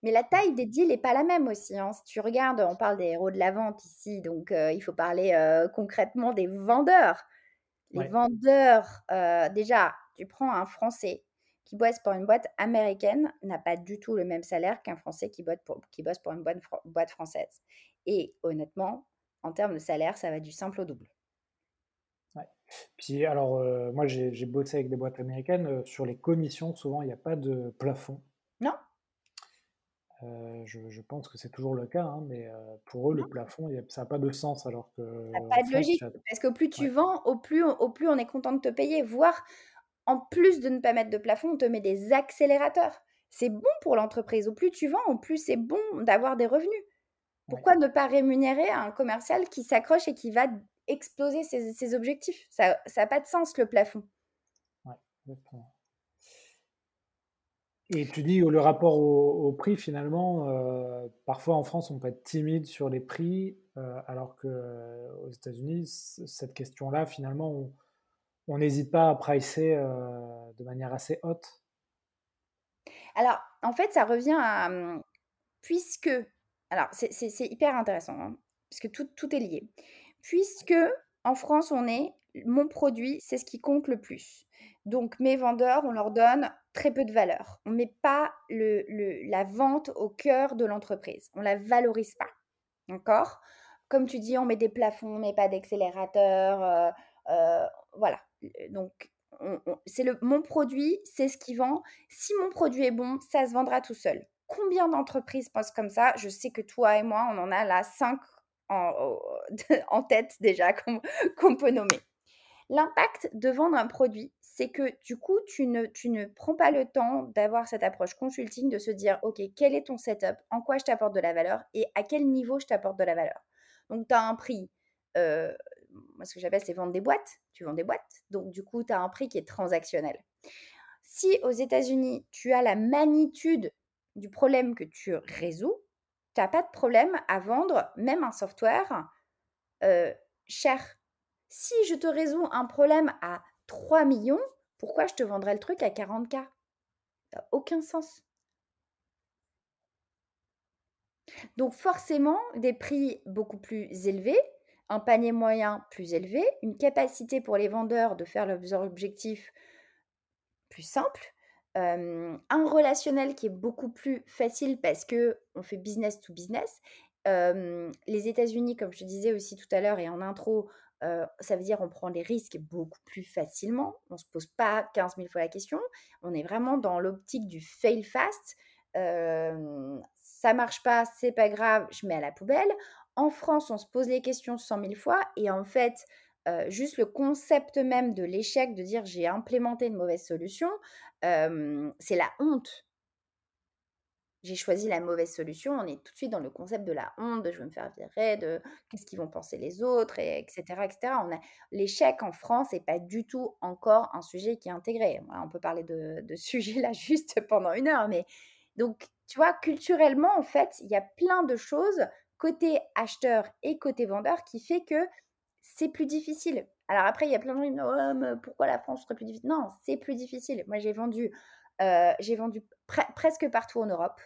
Speaker 2: Mais la taille des deals n'est pas la même aussi. Hein. Si tu regardes, on parle des héros de la vente ici, donc il faut parler concrètement des vendeurs. Les vendeurs, déjà, tu prends un Français qui bosse pour une boîte américaine, n'a pas du tout le même salaire qu'un Français qui bosse pour, qui bosse pour une boîte, boîte française. Et honnêtement, en termes de salaire, ça va du simple au double.
Speaker 1: Puis alors, euh, moi j'ai bossé avec des boîtes américaines. Euh, sur les commissions, souvent, il n'y a pas de plafond.
Speaker 2: Non.
Speaker 1: Euh, je, pense que c'est toujours le cas, hein, mais pour eux, le plafond, ça n'a pas de sens. Alors que
Speaker 2: ça n'a pas de logique, parce qu'au plus tu vends, au plus, au plus on est content de te payer. Voire, en plus de ne pas mettre de plafond, on te met des accélérateurs. C'est bon pour l'entreprise. Au plus tu vends, au plus c'est bon d'avoir des revenus. Pourquoi ne pas rémunérer un commercial qui s'accroche et qui va exploser ses, objectifs? Ça n'a pas de sens, le plafond.
Speaker 1: Ouais, Et tu dis le rapport au, prix, finalement, euh, parfois en France, on peut être timide sur les prix, euh, alors qu'aux euh, États-Unis, cette question-là, finalement, on n'hésite pas à pricer de manière assez haute.
Speaker 2: Alors, en fait, ça revient à. Hum, puisque. Alors, c'est hyper intéressant, hein, puisque tout, tout est lié puisque en France, on est mon produit, c'est ce qui compte le plus. Donc mes vendeurs, on leur donne très peu de valeur. On ne met pas le, la vente au cœur de l'entreprise. On ne la valorise pas. D'accord? Comme tu dis, on met des plafonds, on ne met pas d'accélérateur. Euh, euh, voilà. Donc c'est le mon produit, c'est ce qui vend. Si mon produit est bon, ça se vendra tout seul. Combien d'entreprises pensent comme ça? Je sais que toi et moi, on en a là 5 en, tête déjà qu'on peut nommer. L'impact de vendre un produit, c'est que du coup, tu ne, tu ne prends pas le temps d'avoir cette approche consulting, de se dire, OK, quel est ton setup, en quoi je t'apporte de la valeur? Et à quel niveau je t'apporte de la valeur? Donc, tu as un prix, moi ce que j'appelle, c'est vendre des boîtes. Tu vends des boîtes, donc du coup, tu as un prix qui est transactionnel. Si aux États-Unis, tu as la magnitude du problème que tu résous, tu pas de problème à vendre même un software cher. Si je te résous un problème à 3 millions, pourquoi je te vendrais le truc à 40K Ça aucun sens. Donc forcément, des prix beaucoup plus élevés, un panier moyen plus élevé, une capacité pour les vendeurs de faire leurs objectifs plus simple, un relationnel qui est beaucoup plus facile parce que on fait business to business. les États-Unis, comme je disais aussi tout à l'heure et en intro, ça veut dire on prend les risques beaucoup plus facilement. On ne se pose pas 15 000 fois la question. On est vraiment dans l'optique du fail fast. ça marche pas, c'est pas grave, je mets à la poubelle. En France, on se pose les questions 100 000 fois et en fait, juste le concept même de l'échec, de dire j'ai implémenté une mauvaise solution, c'est la honte. J'ai choisi la mauvaise solution, on est tout de suite dans le concept de la honte, de je vais me faire virer, de qu'est-ce qu'ils vont penser les autres, et etc. etc. L'échec en France n'est pas du tout encore un sujet qui est intégré. on peut parler de, de sujet là juste pendant une heure, mais donc, tu vois, culturellement, en fait, il y a plein de choses côté acheteur et côté vendeur qui fait que c'est plus difficile. Alors après, il y a plein de gens qui disent «Oh, pourquoi la France serait plus difficile Non, c'est plus difficile. Moi, j'ai vendu, euh, j'ai vendu presque partout en Europe.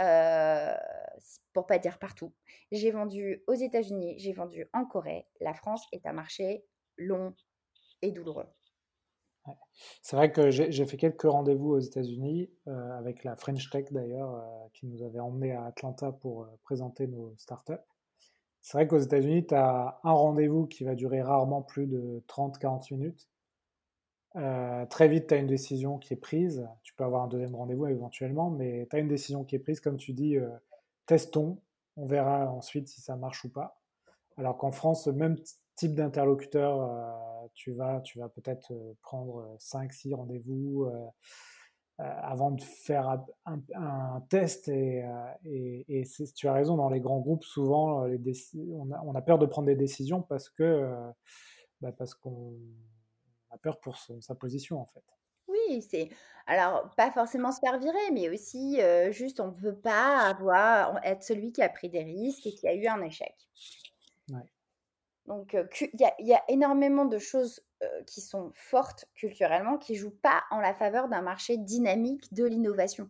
Speaker 2: euh, pour pas dire partout. J'ai vendu aux États-Unis, j'ai vendu en Corée. La France est un marché long et douloureux.
Speaker 1: C'est vrai que j'ai fait quelques rendez-vous aux États-Unis euh, avec la French Tech d'ailleurs, euh, qui nous avait emmenés à Atlanta pour euh, présenter nos startups. C'est vrai qu'aux États-Unis, tu as un rendez-vous qui va durer rarement plus de 30-40 minutes. très vite, tu as une décision qui est prise. Tu peux avoir un deuxième rendez-vous éventuellement, mais tu as une décision qui est prise. Comme tu dis, testons, on verra ensuite si ça marche ou pas. Alors qu'en France, même type d'interlocuteur, euh, tu vas, tu vas peut-être euh, prendre 5-6 euh, rendez-vous avant de faire un, test. Et, et, tu as raison, dans les grands groupes, souvent, les on, a, on, a, peur de prendre des décisions parce que bah, parce qu'on a peur pour sa position, en fait.
Speaker 2: Oui, c'est alors pas forcément se faire virer, mais aussi juste on ne veut pas avoir être celui qui a pris des risques et qui a eu un échec. Ouais. Donc, il y, a énormément de choses qui sont fortes culturellement, qui ne jouent pas en la faveur d'un marché dynamique de l'innovation.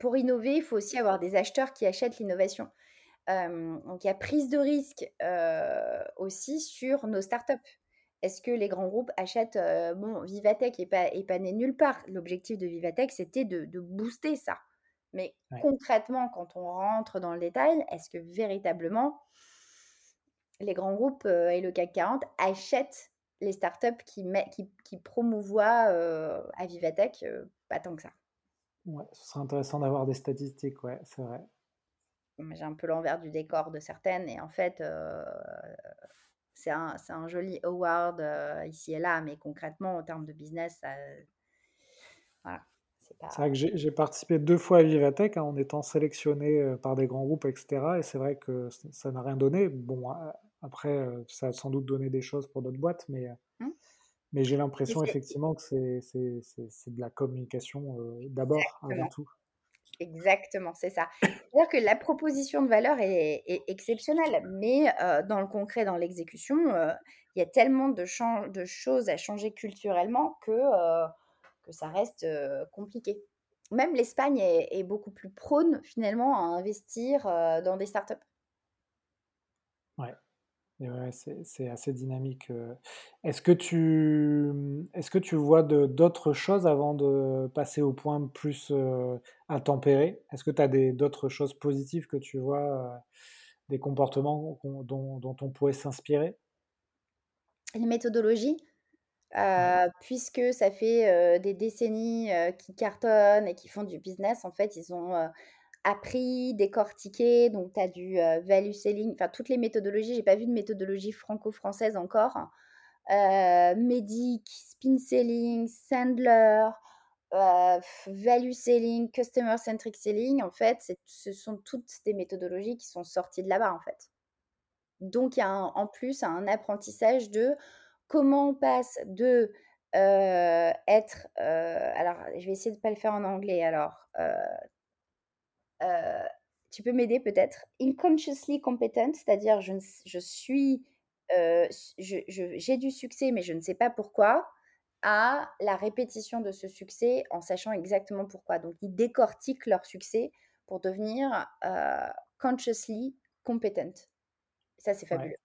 Speaker 2: Pour innover, il faut aussi avoir des acheteurs qui achètent l'innovation. donc, il y a prise de risque aussi sur nos startups. Est-ce que les grands groupes achètent Bon, Vivatech n'est pas, est pas né nulle part. L'objectif de Vivatech, c'était de, de, booster ça. Mais concrètement, quand on rentre dans le détail, est-ce que véritablement les grands groupes et le CAC 40 achètent les startups qui, qui, qui promouvoient à Vivatech, pas tant que ça.
Speaker 1: Ouais, ce serait intéressant d'avoir des statistiques, ouais, c'est vrai.
Speaker 2: J'ai un peu l'envers du décor de certaines, et en fait, c'est un, un, joli award ici et là, mais concrètement, en termes de business, ça,
Speaker 1: voilà. C'est vrai que j'ai participé deux fois à Vivatech hein, en étant sélectionné par des grands groupes, etc. Et c'est vrai que ça n'a rien donné. Bon, après, ça a sans doute donné des choses pour d'autres boîtes, mais, mmh. mais j'ai l'impression effectivement que c'est de la communication d'abord, avant tout.
Speaker 2: Exactement, c'est ça. C'est-à-dire que la proposition de valeur est, exceptionnelle, mais dans le concret, dans l'exécution, il y a tellement de, de, choses à changer culturellement que, que ça reste compliqué. Même l'Espagne est, est, beaucoup plus prône finalement à investir dans des startups.
Speaker 1: Ouais, c'est assez dynamique. Est-ce que tu, est-ce que tu vois d'autres choses avant de passer au point plus à tempérer Est-ce que tu as d'autres choses positives que tu vois, des comportements dont, dont on pourrait s'inspirer?
Speaker 2: Les méthodologies, puisque ça fait des décennies qu'ils cartonnent et qu'ils font du business, en fait, ils ont appris, décortiqué. Donc, tu as du value selling, enfin, toutes les méthodologies. J'ai pas vu de méthodologie franco-française encore. Euh, Medic, spin selling, Sandler, value selling, customer centric selling. En fait, ce sont toutes des méthodologies qui sont sorties de là-bas, en fait. Donc, il y a en plus un apprentissage de comment on passe de être. alors, je vais essayer de ne pas le faire en anglais. Alors, euh, tu peux m'aider peut-être? Unconsciously competent, c'est-à-dire je, je suis, euh, j'ai du succès mais je ne sais pas pourquoi, à la répétition de ce succès en sachant exactement pourquoi. Donc ils décortiquent leur succès pour devenir euh, consciously competent. Ça c'est fabuleux.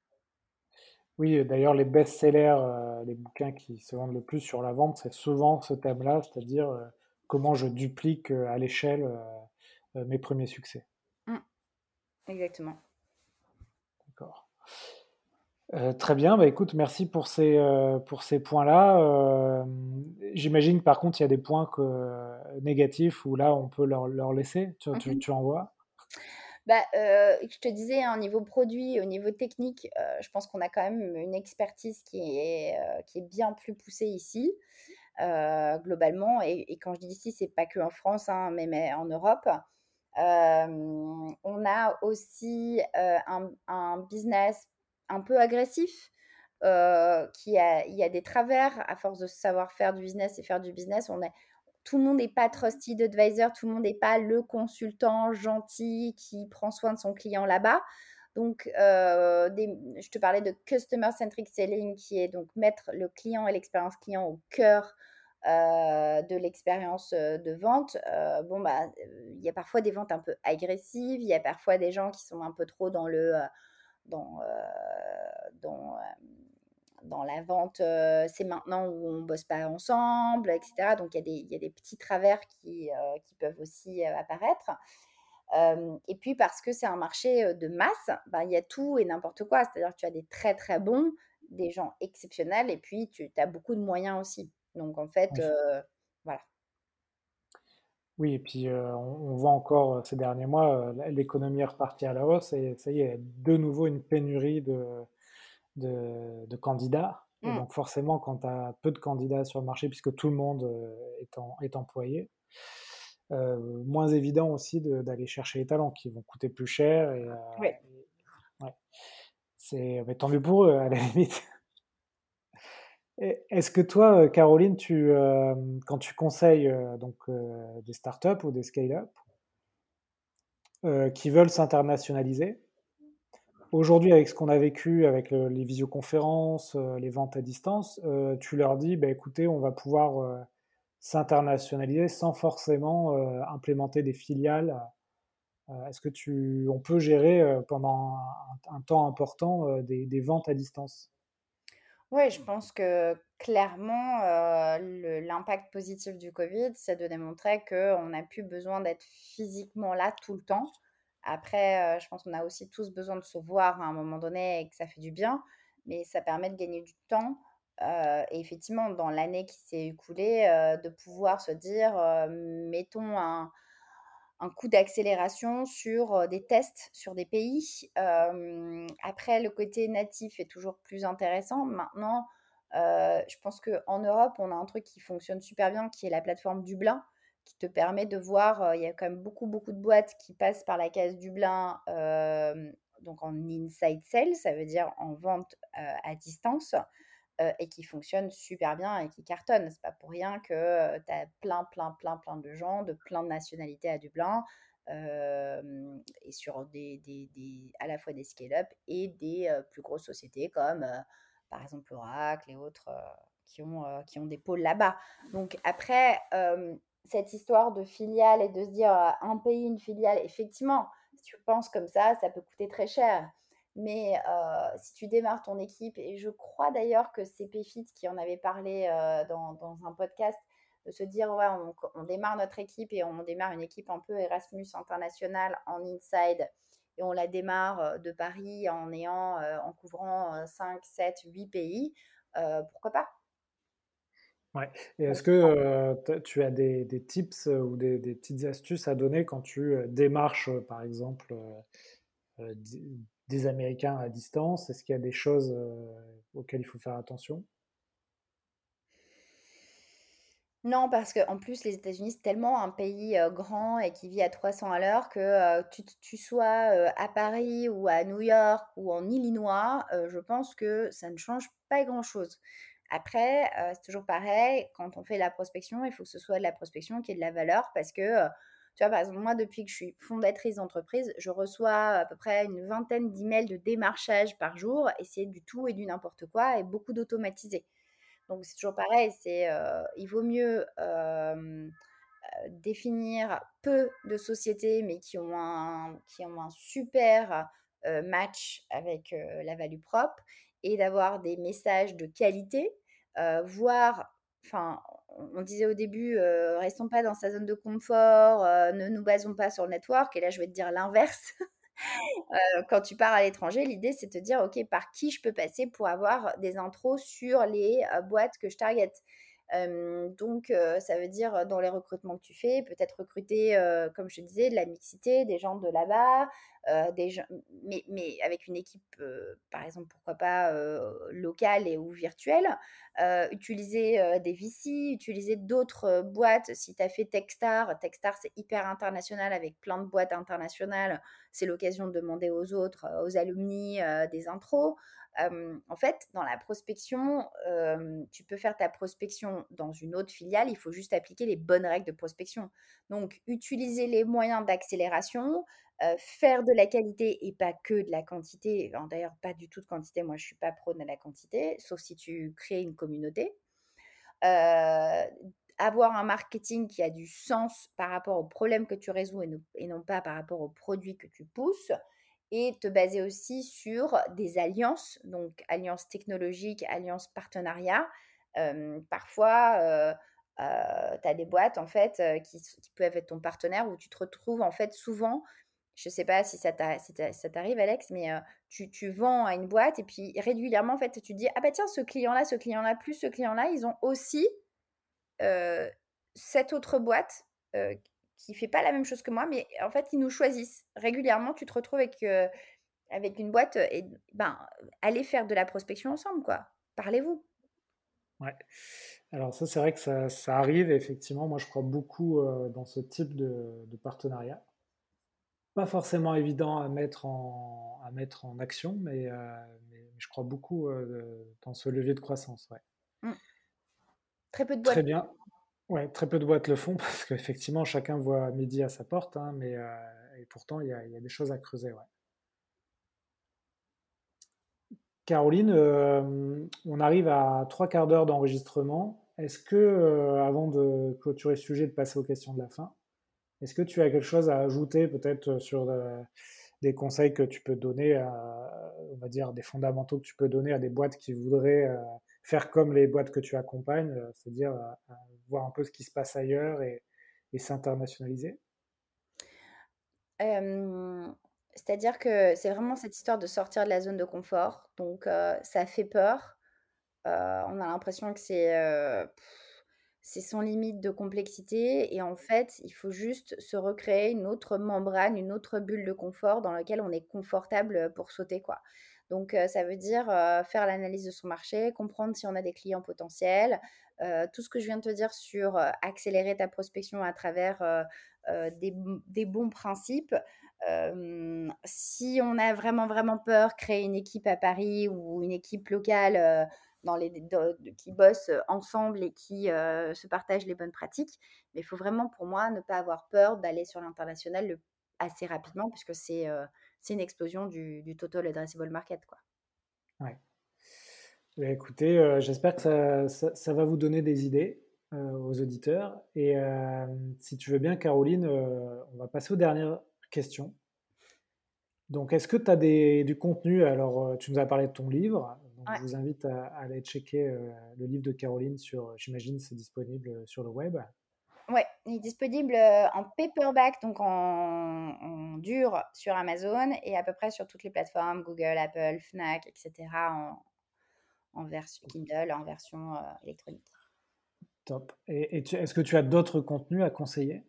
Speaker 1: Oui, d'ailleurs, les best-sellers, les bouquins qui se vendent le plus sur la vente, c'est souvent ce thème-là, c'est-à-dire comment je duplique à l'échelle euh, mes premiers succès. Mmh.
Speaker 2: Exactement.
Speaker 1: D'accord. Euh, très bien, bah, écoute, merci pour ces, euh, pour ces points-là. J'imagine par contre il y a des points que, négatifs où là on peut leur, leur laisser. Tu, tu, mmh en vois?
Speaker 2: Bah, Je te disais, hein, au niveau produit, au niveau technique, je pense qu'on a quand même une expertise qui est, qui est bien plus poussée ici. globalement, et, quand je dis ici, c'est pas que en France, hein, mais, mais, en Europe on a aussi un, business un peu agressif. qui a, il y a des travers à force de savoir faire du business et faire du business. On est, tout le monde n'est pas trusted advisor, tout le monde n'est pas le consultant gentil qui prend soin de son client là-bas. Donc, je te parlais de customer centric selling, qui est donc mettre le client et l'expérience client au cœur de l'expérience de vente, bon, bah, il y a parfois des ventes un peu agressives, il y a parfois des gens qui sont un peu trop dans le, dans, dans, dans la vente, c'est maintenant où on bosse pas ensemble, etc. Donc il y, y a des petits travers qui, qui peuvent aussi apparaître. et puis parce que c'est un marché de masse, ben, il y a tout et n'importe quoi. C'est-à-dire que tu as des très très bons, des gens exceptionnels, et puis tu as beaucoup de moyens aussi. Donc en fait, voilà.
Speaker 1: Oui, et puis on, voit encore ces derniers mois, l'économie est repartie à la hausse et ça y est, de nouveau une pénurie de, de, candidats. Et mmh. donc forcément, quand tu as peu de candidats sur le marché, puisque tout le monde est, est employé, moins évident aussi d'aller chercher les talents qui vont coûter plus cher. Et, oui. ouais. C'est tant mieux pour eux, à la limite. Est-ce que toi, Caroline, tu, quand tu conseilles donc, des startups ou des scale-up qui veulent s'internationaliser, Aujourd'hui, avec ce qu'on a vécu, avec les visioconférences, euh, les ventes à distance, euh, tu leur dis, bah, écoutez, on va pouvoir euh, s'internationaliser sans forcément implémenter des filiales. Est-ce que tu, on peut gérer pendant un, temps important des, ventes à distance?
Speaker 2: Oui, je pense que clairement, l'impact positif du Covid, c'est de démontrer qu'on n'a plus besoin d'être physiquement là tout le temps. Après, je pense qu'on a aussi tous besoin de se voir à un moment donné et que ça fait du bien, mais ça permet de gagner du temps. et effectivement, dans l'année qui s'est écoulée, de pouvoir se dire, mettons un, un coup d'accélération sur des tests sur des pays. après, le côté natif est toujours plus intéressant. Maintenant, je pense qu'en Europe, on a un truc qui fonctionne super bien, qui est la plateforme Dublin qui te permet de voir, il y a quand même beaucoup, beaucoup de boîtes qui passent par la case Dublin, donc en inside sale, ça veut dire en vente à distance, et qui fonctionnent super bien et qui cartonnent. C'est pas pour rien que tu as plein, plein, plein, plein de gens de plein de nationalités à Dublin. et sur des, à la fois des scale-up et des plus grosses sociétés comme par exemple Oracle et autres qui, ont, qui ont des pôles là-bas. Donc après, cette histoire de filiale et de se dire un pays, une filiale, effectivement, si tu penses comme ça, ça peut coûter très cher. Mais si tu démarres ton équipe, et je crois d'ailleurs que c'est PFIT qui en avait parlé dans, un podcast, de se dire, ouais, on, démarre notre équipe et on démarre une équipe un peu Erasmus international en inside, et on la démarre de Paris en ayant, en couvrant 5, 7, 8 pays, pourquoi pas?
Speaker 1: Ouais. Et est-ce que tu as des, tips ou des, petites astuces à donner quand tu démarches, par exemple, des Américains à distance Est-ce qu'il y a des choses auxquelles il faut faire attention?
Speaker 2: Non, parce qu'en plus, les États-Unis, c'est tellement un pays grand et qui vit à 300 à l'heure que tu, tu sois à Paris ou à New York ou en Illinois, je pense que ça ne change pas grand-chose. Après, c'est toujours pareil, quand on fait la prospection, il faut que ce soit de la prospection qui ait de la valeur parce que, tu vois, par exemple, moi, depuis que je suis fondatrice d'entreprise, je reçois à peu près une vingtaine d'emails de démarchage par jour et c'est du tout et du n'importe quoi et beaucoup d'automatisé. Donc, c'est toujours pareil, c'est, il vaut mieux définir peu de sociétés mais qui ont un, qui ont un super match avec la value propre et d'avoir des messages de qualité euh, voir, enfin, on disait au début, euh, restons pas dans sa zone de confort, euh, ne nous basons pas sur le network. Et là, je vais te dire l'inverse. quand tu pars à l'étranger, l'idée, c'est de te dire, OK, par qui je peux passer pour avoir des intros sur les boîtes que je target donc, ça veut dire dans les recrutements que tu fais, peut-être recruter, comme je te disais, de la mixité, des gens de là-bas, gens, mais, avec une équipe, par exemple, pourquoi pas locale et ou virtuelle. utiliser des VC, utiliser d'autres boîtes. Si tu as fait Techstar, Techstar c'est hyper international avec plein de boîtes internationales. C'est l'occasion de demander aux autres, aux alumni, des intros en fait, dans la prospection, tu peux faire ta prospection dans une autre filiale, il faut juste appliquer les bonnes règles de prospection. Donc, utiliser les moyens d'accélération, faire de la qualité et pas que de la quantité. D'ailleurs, pas du tout de quantité. Moi, je suis pas prône à la quantité, sauf si tu crées une communauté. avoir un marketing qui a du sens par rapport au problème que tu résous et, non pas par rapport au produit que tu pousses et te baser aussi sur des alliances, donc alliances technologiques, alliances partenariats. parfois, tu as des boîtes en fait qui, peuvent être ton partenaire où tu te retrouves en fait souvent, je ne sais pas si ça t'arrive Alex, mais tu, vends à une boîte et puis régulièrement en fait tu dis ah bah tiens ce client-là, ce client-là plus ce client-là, ils ont aussi cette autre boîte qui fait pas la même chose que moi, mais en fait, ils nous choisissent. Régulièrement, tu te retrouves avec, avec une boîte et ben, allez faire de la prospection ensemble, quoi. Parlez-vous.
Speaker 1: Ouais. Alors ça, c'est vrai que ça, arrive, effectivement. Moi, je crois beaucoup dans ce type de, partenariat. Pas forcément évident à mettre en, à mettre en action, mais, mais je crois beaucoup dans ce levier de croissance. Ouais. Mmh.
Speaker 2: Très peu de boîtes.
Speaker 1: Très bien. Ouais, très peu de boîtes le font parce qu'effectivement, chacun voit midi à sa porte, hein, mais euh, et pourtant, il y, a, des choses à creuser. Ouais. Caroline, euh, on arrive à trois quarts d'heure d'enregistrement. Est-ce que, euh, avant de clôturer ce sujet, de passer aux questions de la fin, est-ce que tu as quelque chose à ajouter peut-être sur des conseils que tu peux donner, à, on va dire des fondamentaux que tu peux donner à des boîtes qui voudraient faire comme les boîtes que tu accompagnes, euh, c'est-à-dire euh, voir un peu ce qui se passe ailleurs et, s'internationaliser?
Speaker 2: C'est-à-dire que c'est vraiment cette histoire de sortir de la zone de confort. Donc, euh, ça fait peur. on a l'impression que c'est c'est sans limite de complexité. Et en fait, il faut juste se recréer une autre membrane, une autre bulle de confort dans laquelle on est confortable pour sauter. quoi. Donc, ça veut dire faire l'analyse de son marché, comprendre si on a des clients potentiels, tout ce que je viens de te dire sur accélérer ta prospection à travers des, bons principes. si on a vraiment, vraiment peur, créer une équipe à Paris ou une équipe locale qui bossent ensemble et qui se partagent les bonnes pratiques. Mais il faut vraiment, pour moi, ne pas avoir peur d'aller sur l'international assez rapidement, puisque c'est c'est une explosion du, total addressable market. Quoi.
Speaker 1: Ouais. Bah, écoutez, euh, j'espère que ça, va vous donner des idées euh, aux auditeurs. Et euh, si tu veux bien, Caroline, on va passer aux dernières questions. Donc, est-ce que tu as du contenu? Alors, tu nous as parlé de ton livre. Donc Je vous invite à, à aller checker le livre de Caroline sur, j'imagine, c'est disponible sur le web.
Speaker 2: Ouais, il est disponible euh, en paperback, donc en, dur sur Amazon et à peu près sur toutes les plateformes, Google, Apple, Fnac, etc. en, version Kindle, en version euh, électronique.
Speaker 1: Top. Et, est-ce que tu as d'autres contenus à conseiller?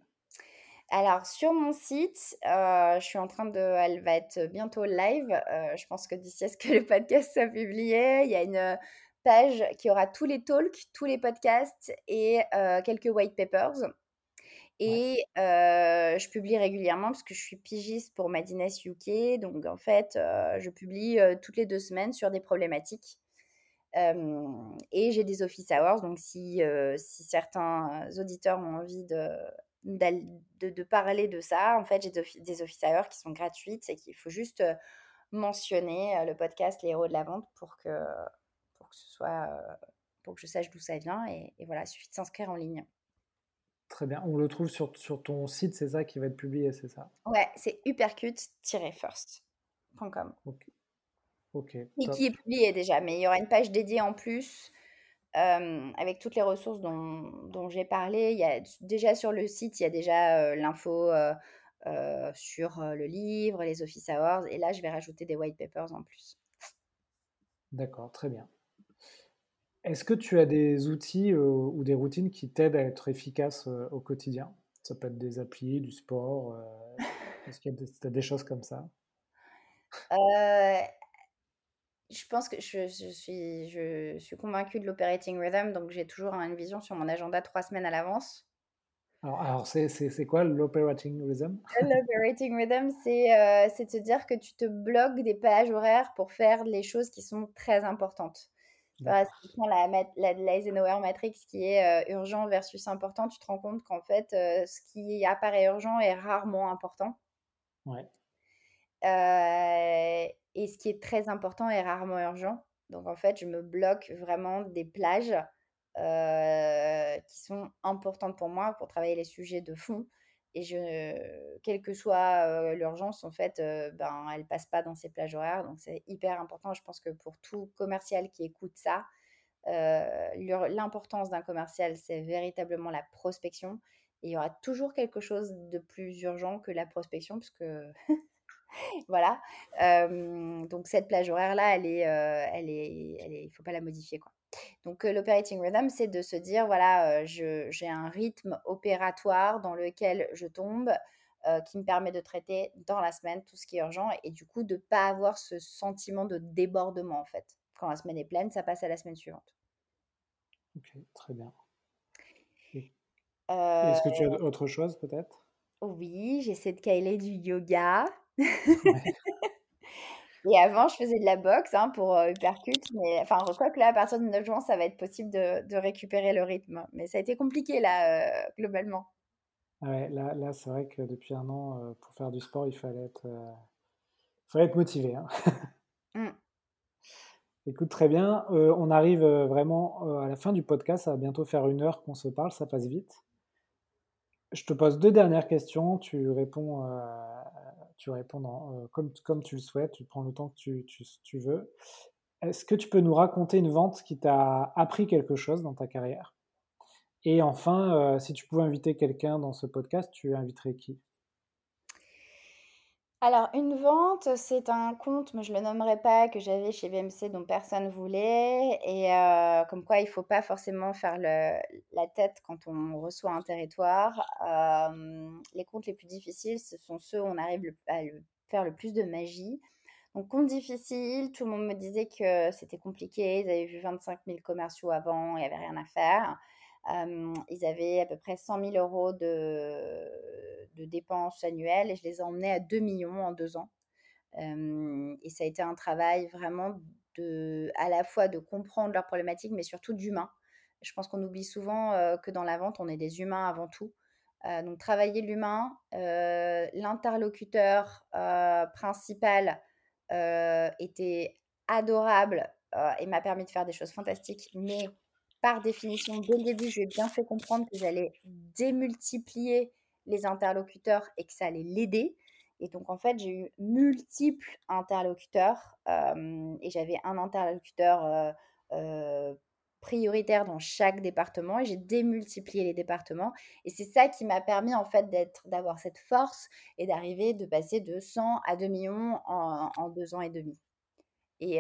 Speaker 2: Alors sur mon site, euh, je suis en train de, elle va être bientôt live. je pense que d'ici à ce que le podcast soit publié, il y a une page qui aura tous les talks, tous les podcasts et quelques white papers. Et je publie régulièrement parce que je suis pigiste pour Madines UK. Donc, en fait, je publie toutes les deux semaines sur des problématiques. et j'ai des office hours. Donc, si, si certains auditeurs ont envie de, de, de, parler de ça, en fait, j'ai des office hours qui sont gratuites et qu'il faut juste mentionner le podcast Les héros de la vente pour que que ce soit pour que je sache d'où ça vient. Et, voilà, il suffit de s'inscrire en ligne.
Speaker 1: Très bien. On le trouve sur, sur ton site, c'est ça qui va être publié, c'est ça?
Speaker 2: Ouais, c'est uppercut-first.com.
Speaker 1: Ok. Ok.
Speaker 2: Et qui est publié déjà, mais il y aura une page dédiée en plus. Euh, avec toutes les ressources dont, dont j'ai parlé. Il y a, déjà sur le site, il y a déjà euh, l'info sur le livre, les office hours, et là, je vais rajouter des white papers en plus.
Speaker 1: D'accord, très bien. Est-ce que tu as des outils euh, ou des routines qui t'aident à être efficace euh, au quotidien? Ça peut être des applis, du sport. Euh, est-ce qu'il y a des, choses comme ça?
Speaker 2: Je pense que je, suis, je suis convaincue de l'operating rhythm, donc j'ai toujours une vision sur mon agenda trois semaines à l'avance.
Speaker 1: Alors, c'est quoi l'operating rhythm?
Speaker 2: L'operating rhythm, c'est de se dire que tu te bloques des plages horaires pour faire les choses qui sont très importantes. Si tu prends la, la, l'Eisenhower Matrix qui est euh, urgent versus important, tu te rends compte qu'en fait, euh, ce qui apparaît urgent est rarement important.
Speaker 1: Ouais.
Speaker 2: Euh, et ce qui est très important est rarement urgent. Donc en fait, je me bloque vraiment des plages qui sont importantes pour moi pour travailler les sujets de fond. Et je, quelle que soit l'urgence, en fait, ben, elle passe pas dans ces plages horaires. Donc, c'est hyper important. Je pense que pour tout commercial qui écoute ça, l'importance d'un commercial, c'est véritablement la prospection. Et il y aura toujours quelque chose de plus urgent que la prospection, parce voilà. donc cette plage horaire là, elle est, elle est, elle est, il faut pas la modifier quoi. Donc l'operating rhythm, c'est de se dire voilà, j'ai un rythme opératoire dans lequel je tombe. qui me permet de traiter dans la semaine tout ce qui est urgent et du coup de pas avoir ce sentiment de débordement en fait. Quand la semaine est pleine, ça passe à la semaine suivante.
Speaker 1: Ok, très bien. Est-ce que tu as autre chose peut-être?
Speaker 2: Oui, j'essaie de caler du yoga. Et avant, je faisais de la boxe hein, pour euh, Hypercute, mais enfin, quoi que là, à partir du 9 juin, ça va être possible de, de récupérer le rythme. Mais ça a été compliqué là, euh, globalement.
Speaker 1: Ouais, là, là c'est vrai que depuis un an, euh, pour faire du sport, il fallait être, fallait être motivé. Hein. Mmh. Écoute, très bien. on arrive vraiment à la fin du podcast. Ça va bientôt faire une heure qu'on se parle. Ça passe vite. Je te pose deux dernières questions. Tu réponds tu réponds euh, comme, tu le souhaites, tu prends le temps que tu, tu, veux. Est-ce que tu peux nous raconter une vente qui t'a appris quelque chose dans ta carrière? Et enfin, euh, si tu pouvais inviter quelqu'un dans ce podcast, tu inviterais qui?
Speaker 2: Alors, une vente, c'est un compte, mais je ne le nommerai pas, que j'avais chez VMC dont personne voulait. Et euh, comme quoi, il ne faut pas forcément faire la tête quand on reçoit un territoire. Euh, les comptes les plus difficiles, ce sont ceux où on arrive à faire le plus de magie. Donc, compte difficile, tout le monde me disait que c'était compliqué. Ils avaient vu 25 000 commerciaux avant, il n'y avait rien à faire ils avaient à peu près 100 000 euros de, de, dépenses annuelles et je les ai emmenés à 2 millions en deux ans. et ça a été un travail vraiment de, à la fois de comprendre leurs problématiques, mais surtout d'humain. Je pense qu'on oublie souvent que dans la vente, on est des humains avant tout. donc travailler l'humain, l'interlocuteur principal était adorable et m'a permis de faire des choses fantastiques, mais par définition, dès le début, je lui ai bien fait comprendre que j'allais démultiplier les interlocuteurs et que ça allait l'aider. Et donc, en fait, j'ai eu multiples interlocuteurs et j'avais un interlocuteur prioritaire dans chaque département et j'ai démultiplié les départements. Et c'est ça qui m'a permis, en fait, d'avoir cette force et d'arriver, de passer de 100 à 2 millions en deux ans et demi. Et,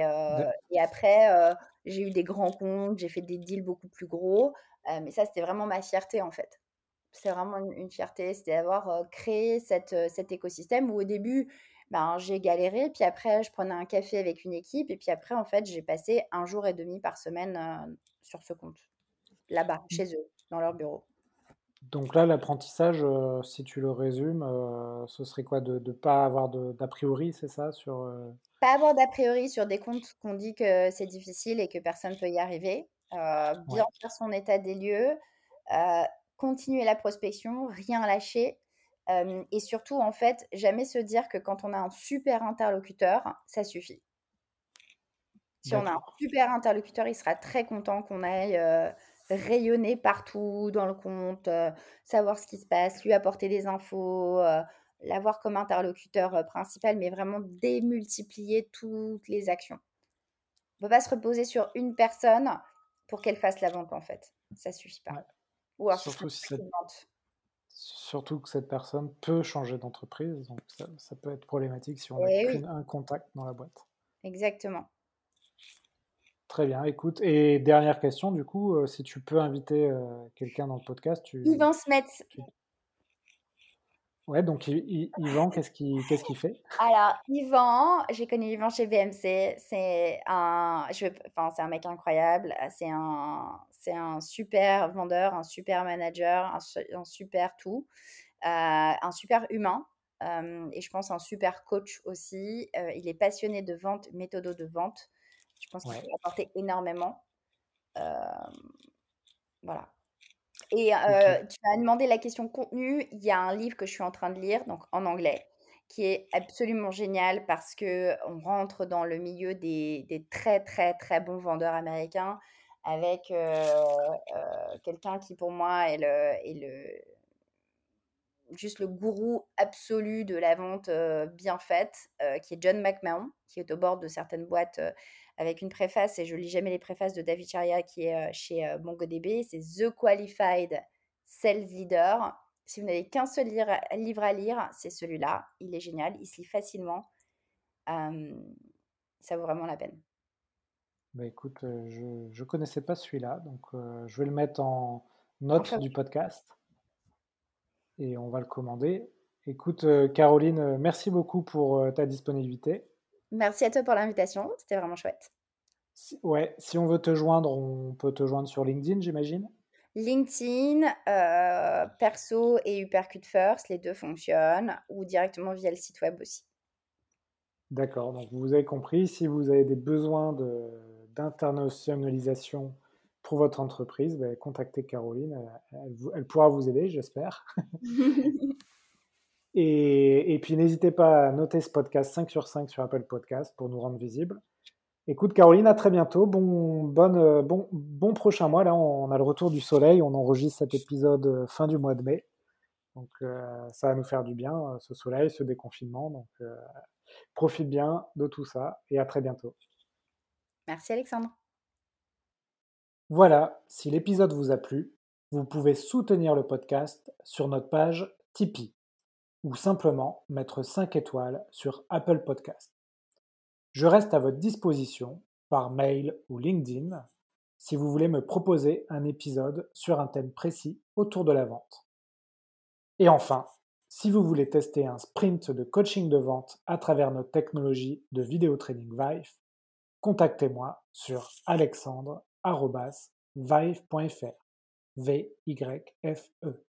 Speaker 2: et après, j'ai eu des grands comptes, j'ai fait des deals beaucoup plus gros. mais ça, c'était vraiment ma fierté, en fait. C'est vraiment une, fierté, c'était d'avoir créé cette, cet écosystème où au début, ben, j'ai galéré, puis après, je prenais un café avec une équipe, et puis après, en fait, j'ai passé un jour et demi par semaine sur ce compte, là-bas, mmh. chez eux, dans leur bureau.
Speaker 1: Donc là, l'apprentissage, si tu le résumes, ce serait quoi? De ne pas avoir d'a priori, c'est ça sur,
Speaker 2: pas avoir d'a priori sur des comptes qu'on dit que c'est difficile et que personne ne peut y arriver. Euh, bien faire son état des lieux, euh, continuer la prospection, rien lâcher. Euh, et surtout, en fait, jamais se dire que quand on a un super interlocuteur, ça suffit. Si on a un super interlocuteur, il sera très content qu'on aille rayonner partout dans le compte, savoir ce qui se passe, lui apporter des infos, l'avoir comme interlocuteur principal, mais vraiment démultiplier toutes les actions. On ne peut pas se reposer sur une personne pour qu'elle fasse la vente, en fait. Ça suffit pas.
Speaker 1: Ou alors, surtout, surtout que cette personne peut changer d'entreprise, donc ça, peut être problématique si on a eh un contact dans la boîte.
Speaker 2: Exactement.
Speaker 1: Très bien, écoute. Et dernière question, du coup, si tu peux inviter quelqu'un dans le podcast, tu...
Speaker 2: Yvan Smets.
Speaker 1: Ouais, donc Yvan, qu'est-ce qu'il qu'est-ce qu'il fait?
Speaker 2: Alors, Yvan, j'ai connu Yvan chez BMC. C'est un, je, enfin, c'est un mec incroyable. C'est un, c'est un super vendeur, un super manager, un, super tout, euh, un super humain. Euh, et je pense un super coach aussi. Euh, il est passionné de vente, méthode de vente. Je pense qu'il peut apporter énormément. voilà. Et tu m'as demandé la question contenu. Il y a un livre que je suis en train de lire, donc en anglais, qui est absolument génial parce que on rentre dans le milieu des, des très très très bons vendeurs américains avec quelqu'un qui pour moi est le, est le juste le gourou absolu de la vente bien faite, qui est John McMahon, qui est au bord de certaines boîtes avec une préface, et je lis jamais les préfaces de David Charia, qui est chez MongoDB, c'est The Qualified Sales Leader. Si vous n'avez qu'un seul livre à lire, c'est celui-là. Il est génial, il se lit facilement. ça vaut vraiment la peine.
Speaker 1: Bah écoute, je ne connaissais pas celui-là, donc je vais le mettre en note du podcast et on va le commander. Écoute, Caroline, merci beaucoup pour ta disponibilité.
Speaker 2: Merci à toi pour l'invitation, c'était vraiment chouette.
Speaker 1: ouais, si on veut te joindre, on peut te joindre sur LinkedIn, j'imagine
Speaker 2: LinkedIn, perso et Hypercut First, les deux fonctionnent, ou directement via le site web aussi.
Speaker 1: D'accord, donc vous avez compris, si vous avez des besoins d'internationalisation pour votre entreprise, ben, contactez Caroline, elle, pourra vous aider, j'espère. et, puis n'hésitez pas à noter ce podcast 5 sur 5 sur Apple Podcast pour nous rendre visibles. Écoute Caroline, à très bientôt. Bon, bon, bon prochain mois. Là, on a le retour du soleil. On enregistre cet épisode euh, fin du mois de mai. Donc euh, ça va nous faire du bien, euh, ce soleil, ce déconfinement. Donc profite bien de tout ça et à très bientôt.
Speaker 2: Merci Alexandre.
Speaker 1: Voilà, si l'épisode vous a plu, vous pouvez soutenir le podcast sur notre page Tipeee ou simplement mettre 5 étoiles sur Apple Podcast. Je reste à votre disposition par mail ou LinkedIn si vous voulez me proposer un épisode sur un thème précis autour de la vente. Et enfin, si vous voulez tester un sprint de coaching de vente à travers notre technologie de vidéo training Vive, contactez-moi sur alexandre.vive.fr. V-Y-F-E.